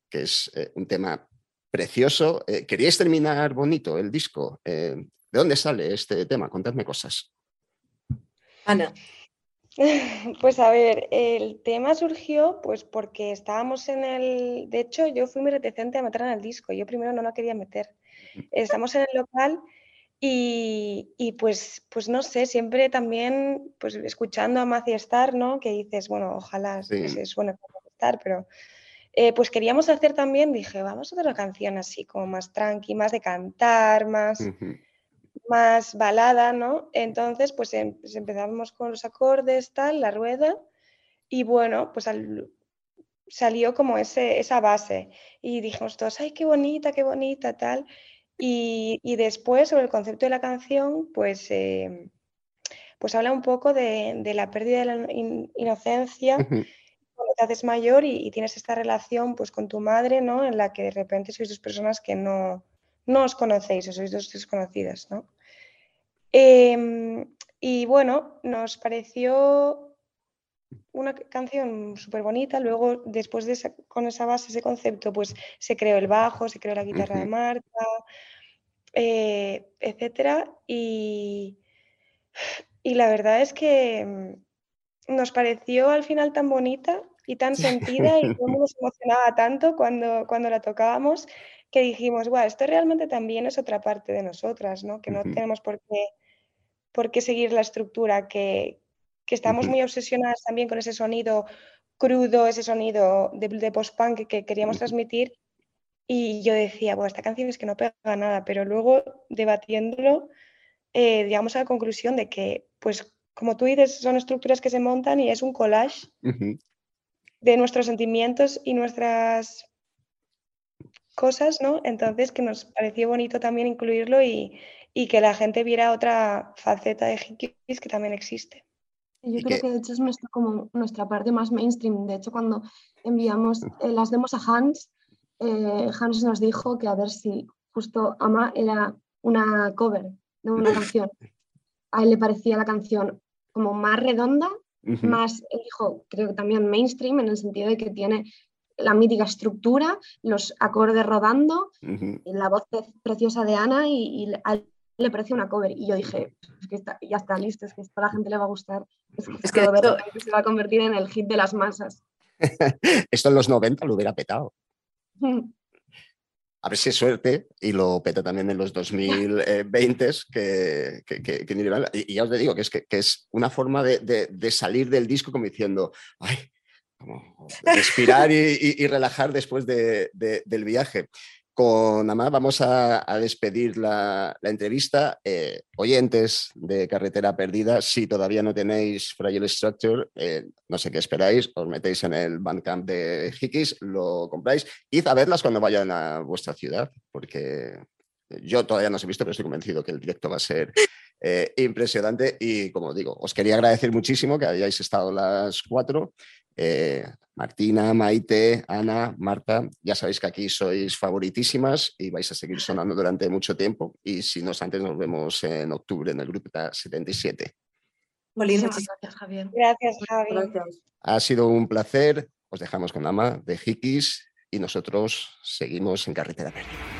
que es eh, un tema precioso. Eh, ¿Queríais terminar bonito el disco? Eh, ¿De dónde sale este tema? Contadme cosas. Ana. [LAUGHS] Pues a ver, el tema surgió pues porque estábamos en el... De hecho, yo fui muy reticente a meter en el disco. Yo primero no lo quería meter. Estamos en el local y, y, pues, pues no sé, siempre también pues escuchando a Matthew Star, ¿no? Que dices, bueno, ojalá Sí. que se suene como Star, pero eh, pues queríamos hacer también, dije, vamos a hacer una canción así como más tranqui, más de cantar, más más balada, ¿no? Entonces, pues, em- pues empezamos con los acordes, tal, la rueda, y bueno, pues al- salió como ese, esa base. Y dijimos todos, ay, qué bonita, qué bonita, tal. Y, y después, sobre el concepto de la canción, pues, em, pues habla un poco de, de la pérdida de la in- inocencia cuando te haces mayor y, y tienes esta relación pues con tu madre, ¿no? En la que de repente sois dos personas que no, no os conocéis o sois dos desconocidas, ¿no? Em, y bueno, nos pareció una ca- canción súper bonita. Luego, después de esa- con esa base, ese concepto, pues se creó el bajo, se creó la guitarra de Ujú. Marta, eh, etcétera. Y, y la verdad es que mm, nos pareció al final tan bonita y tan sentida y todo el mundo se [LAUGHS] emocionaba tanto cuando, cuando la tocábamos que dijimos, guau, esto realmente también es otra parte de nosotras, ¿no? Que no tenemos por qué, por qué seguir la estructura, que, que estamos muy obsesionadas también con ese sonido crudo, ese sonido de, de post-punk que queríamos transmitir. Y yo decía, bueno, esta canción es que no pega nada, pero luego debatiéndolo, eh, llegamos a la conclusión de que, pues, como tú dices, son estructuras que se montan y es un collage Ujú. de nuestros sentimientos y nuestras cosas, ¿no? Entonces que nos pareció bonito también incluirlo y, y que la gente viera otra faceta de Hikis que también existe. Yo creo que- que de hecho es nuestra, como nuestra parte más mainstream. De hecho, cuando enviamos eh, las demos a Hans, eh, Hans nos dijo que a ver si justo Ama era una cover de una [LAUGHS] canción. A él le parecía la canción como más redonda, más, elijo, creo que también mainstream, en el sentido de que tiene la mítica estructura, los acordes rodando, y la voz pre- preciosa de Ana y, y a él le pareció una cover. Y yo dije, es que está- ya está listo, es que esto a la gente le va a gustar. Es que, Es se va a convertir en el hit de las masas. [LAUGHS] Esto en los 90 lo hubiera petado. [LAUGHS] A ver si es suerte y lo peta también en los 2020 que, que, que, que van. y, ya os digo que es, que, que es una forma de, salir del disco como diciendo, ay, como respirar y, relajar después de- de- del viaje. Con Amá vamos a, despedir la, entrevista. Eh, oyentes de Carretera Perdida, si todavía no tenéis Fragile Structure, eh, no sé qué esperáis, os metéis en el Bandcamp de Hikis, lo compráis, id a verlas cuando vayan a vuestra ciudad, porque yo todavía no os he visto, pero estoy convencido que el directo va a ser eh, impresionante. Y como digo, os quería agradecer muchísimo que hayáis estado las cuatro. Martina, Maite, Ana, Marta, ya sabéis que aquí sois favoritísimas y vais a seguir sonando durante mucho tiempo. Y si no es antes, nos vemos en octubre en el grupo 77. Molina, Muchísimas gracias, Javier. Gracias, Javi. Gracias. Ha sido un placer. Os dejamos con Ama de Hikis y nosotros seguimos en Carretera Perdida.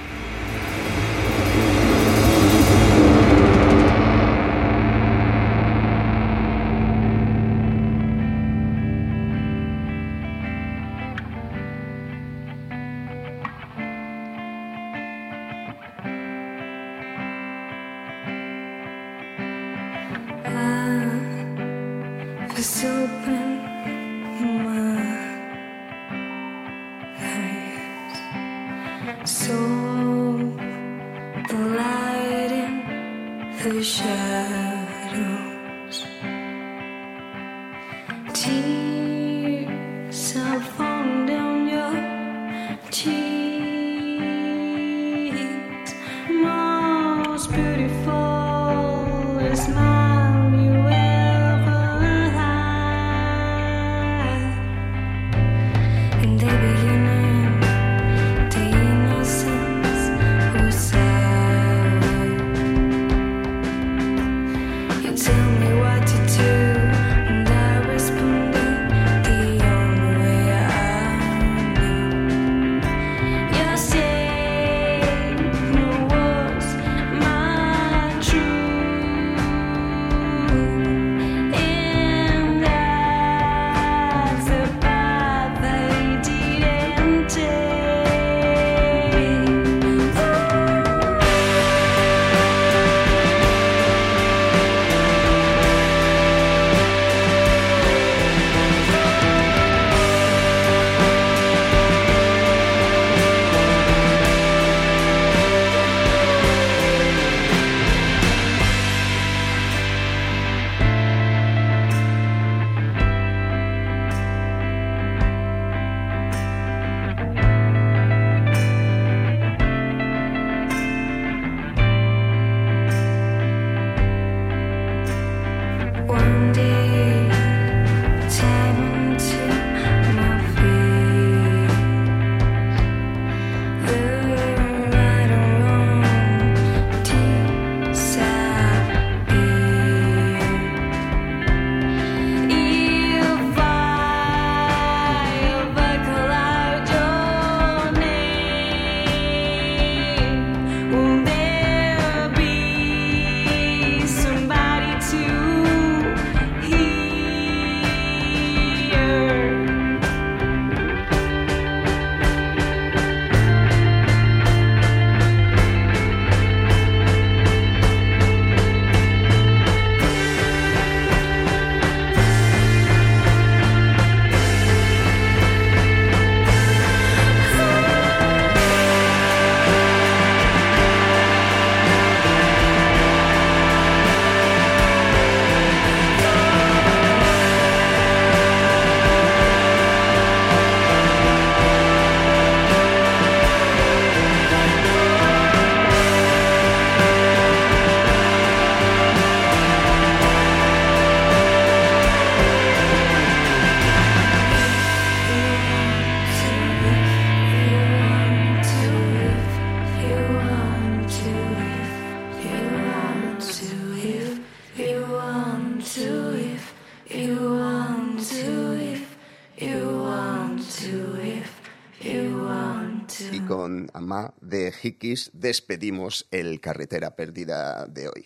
Alma de Hikis despedimos el Carretera Perdida de hoy.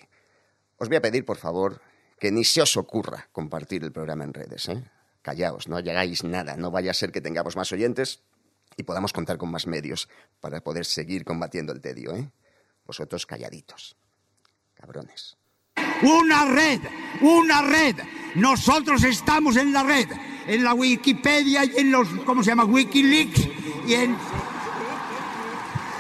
Os voy a pedir, por favor, que ni se os ocurra compartir el programa en redes. ¿eh? Callaos, no llegáis nada, no vaya a ser que tengamos más oyentes y podamos contar con más medios para poder seguir combatiendo el tedio. ¿eh? Vosotros calladitos, cabrones. Una red, una red. Nosotros estamos en la red, en la Wikipedia y en los, ¿cómo se llama? Wikileaks y en,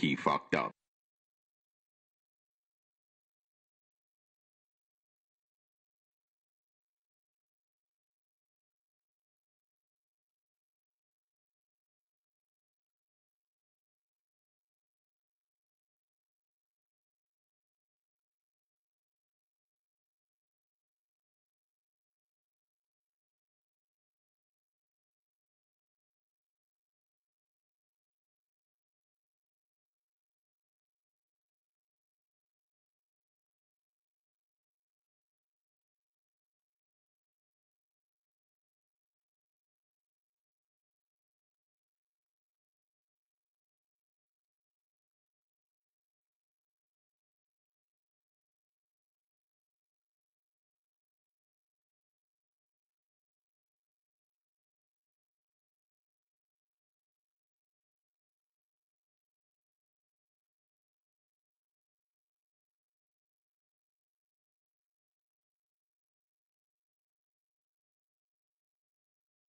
He fucked up.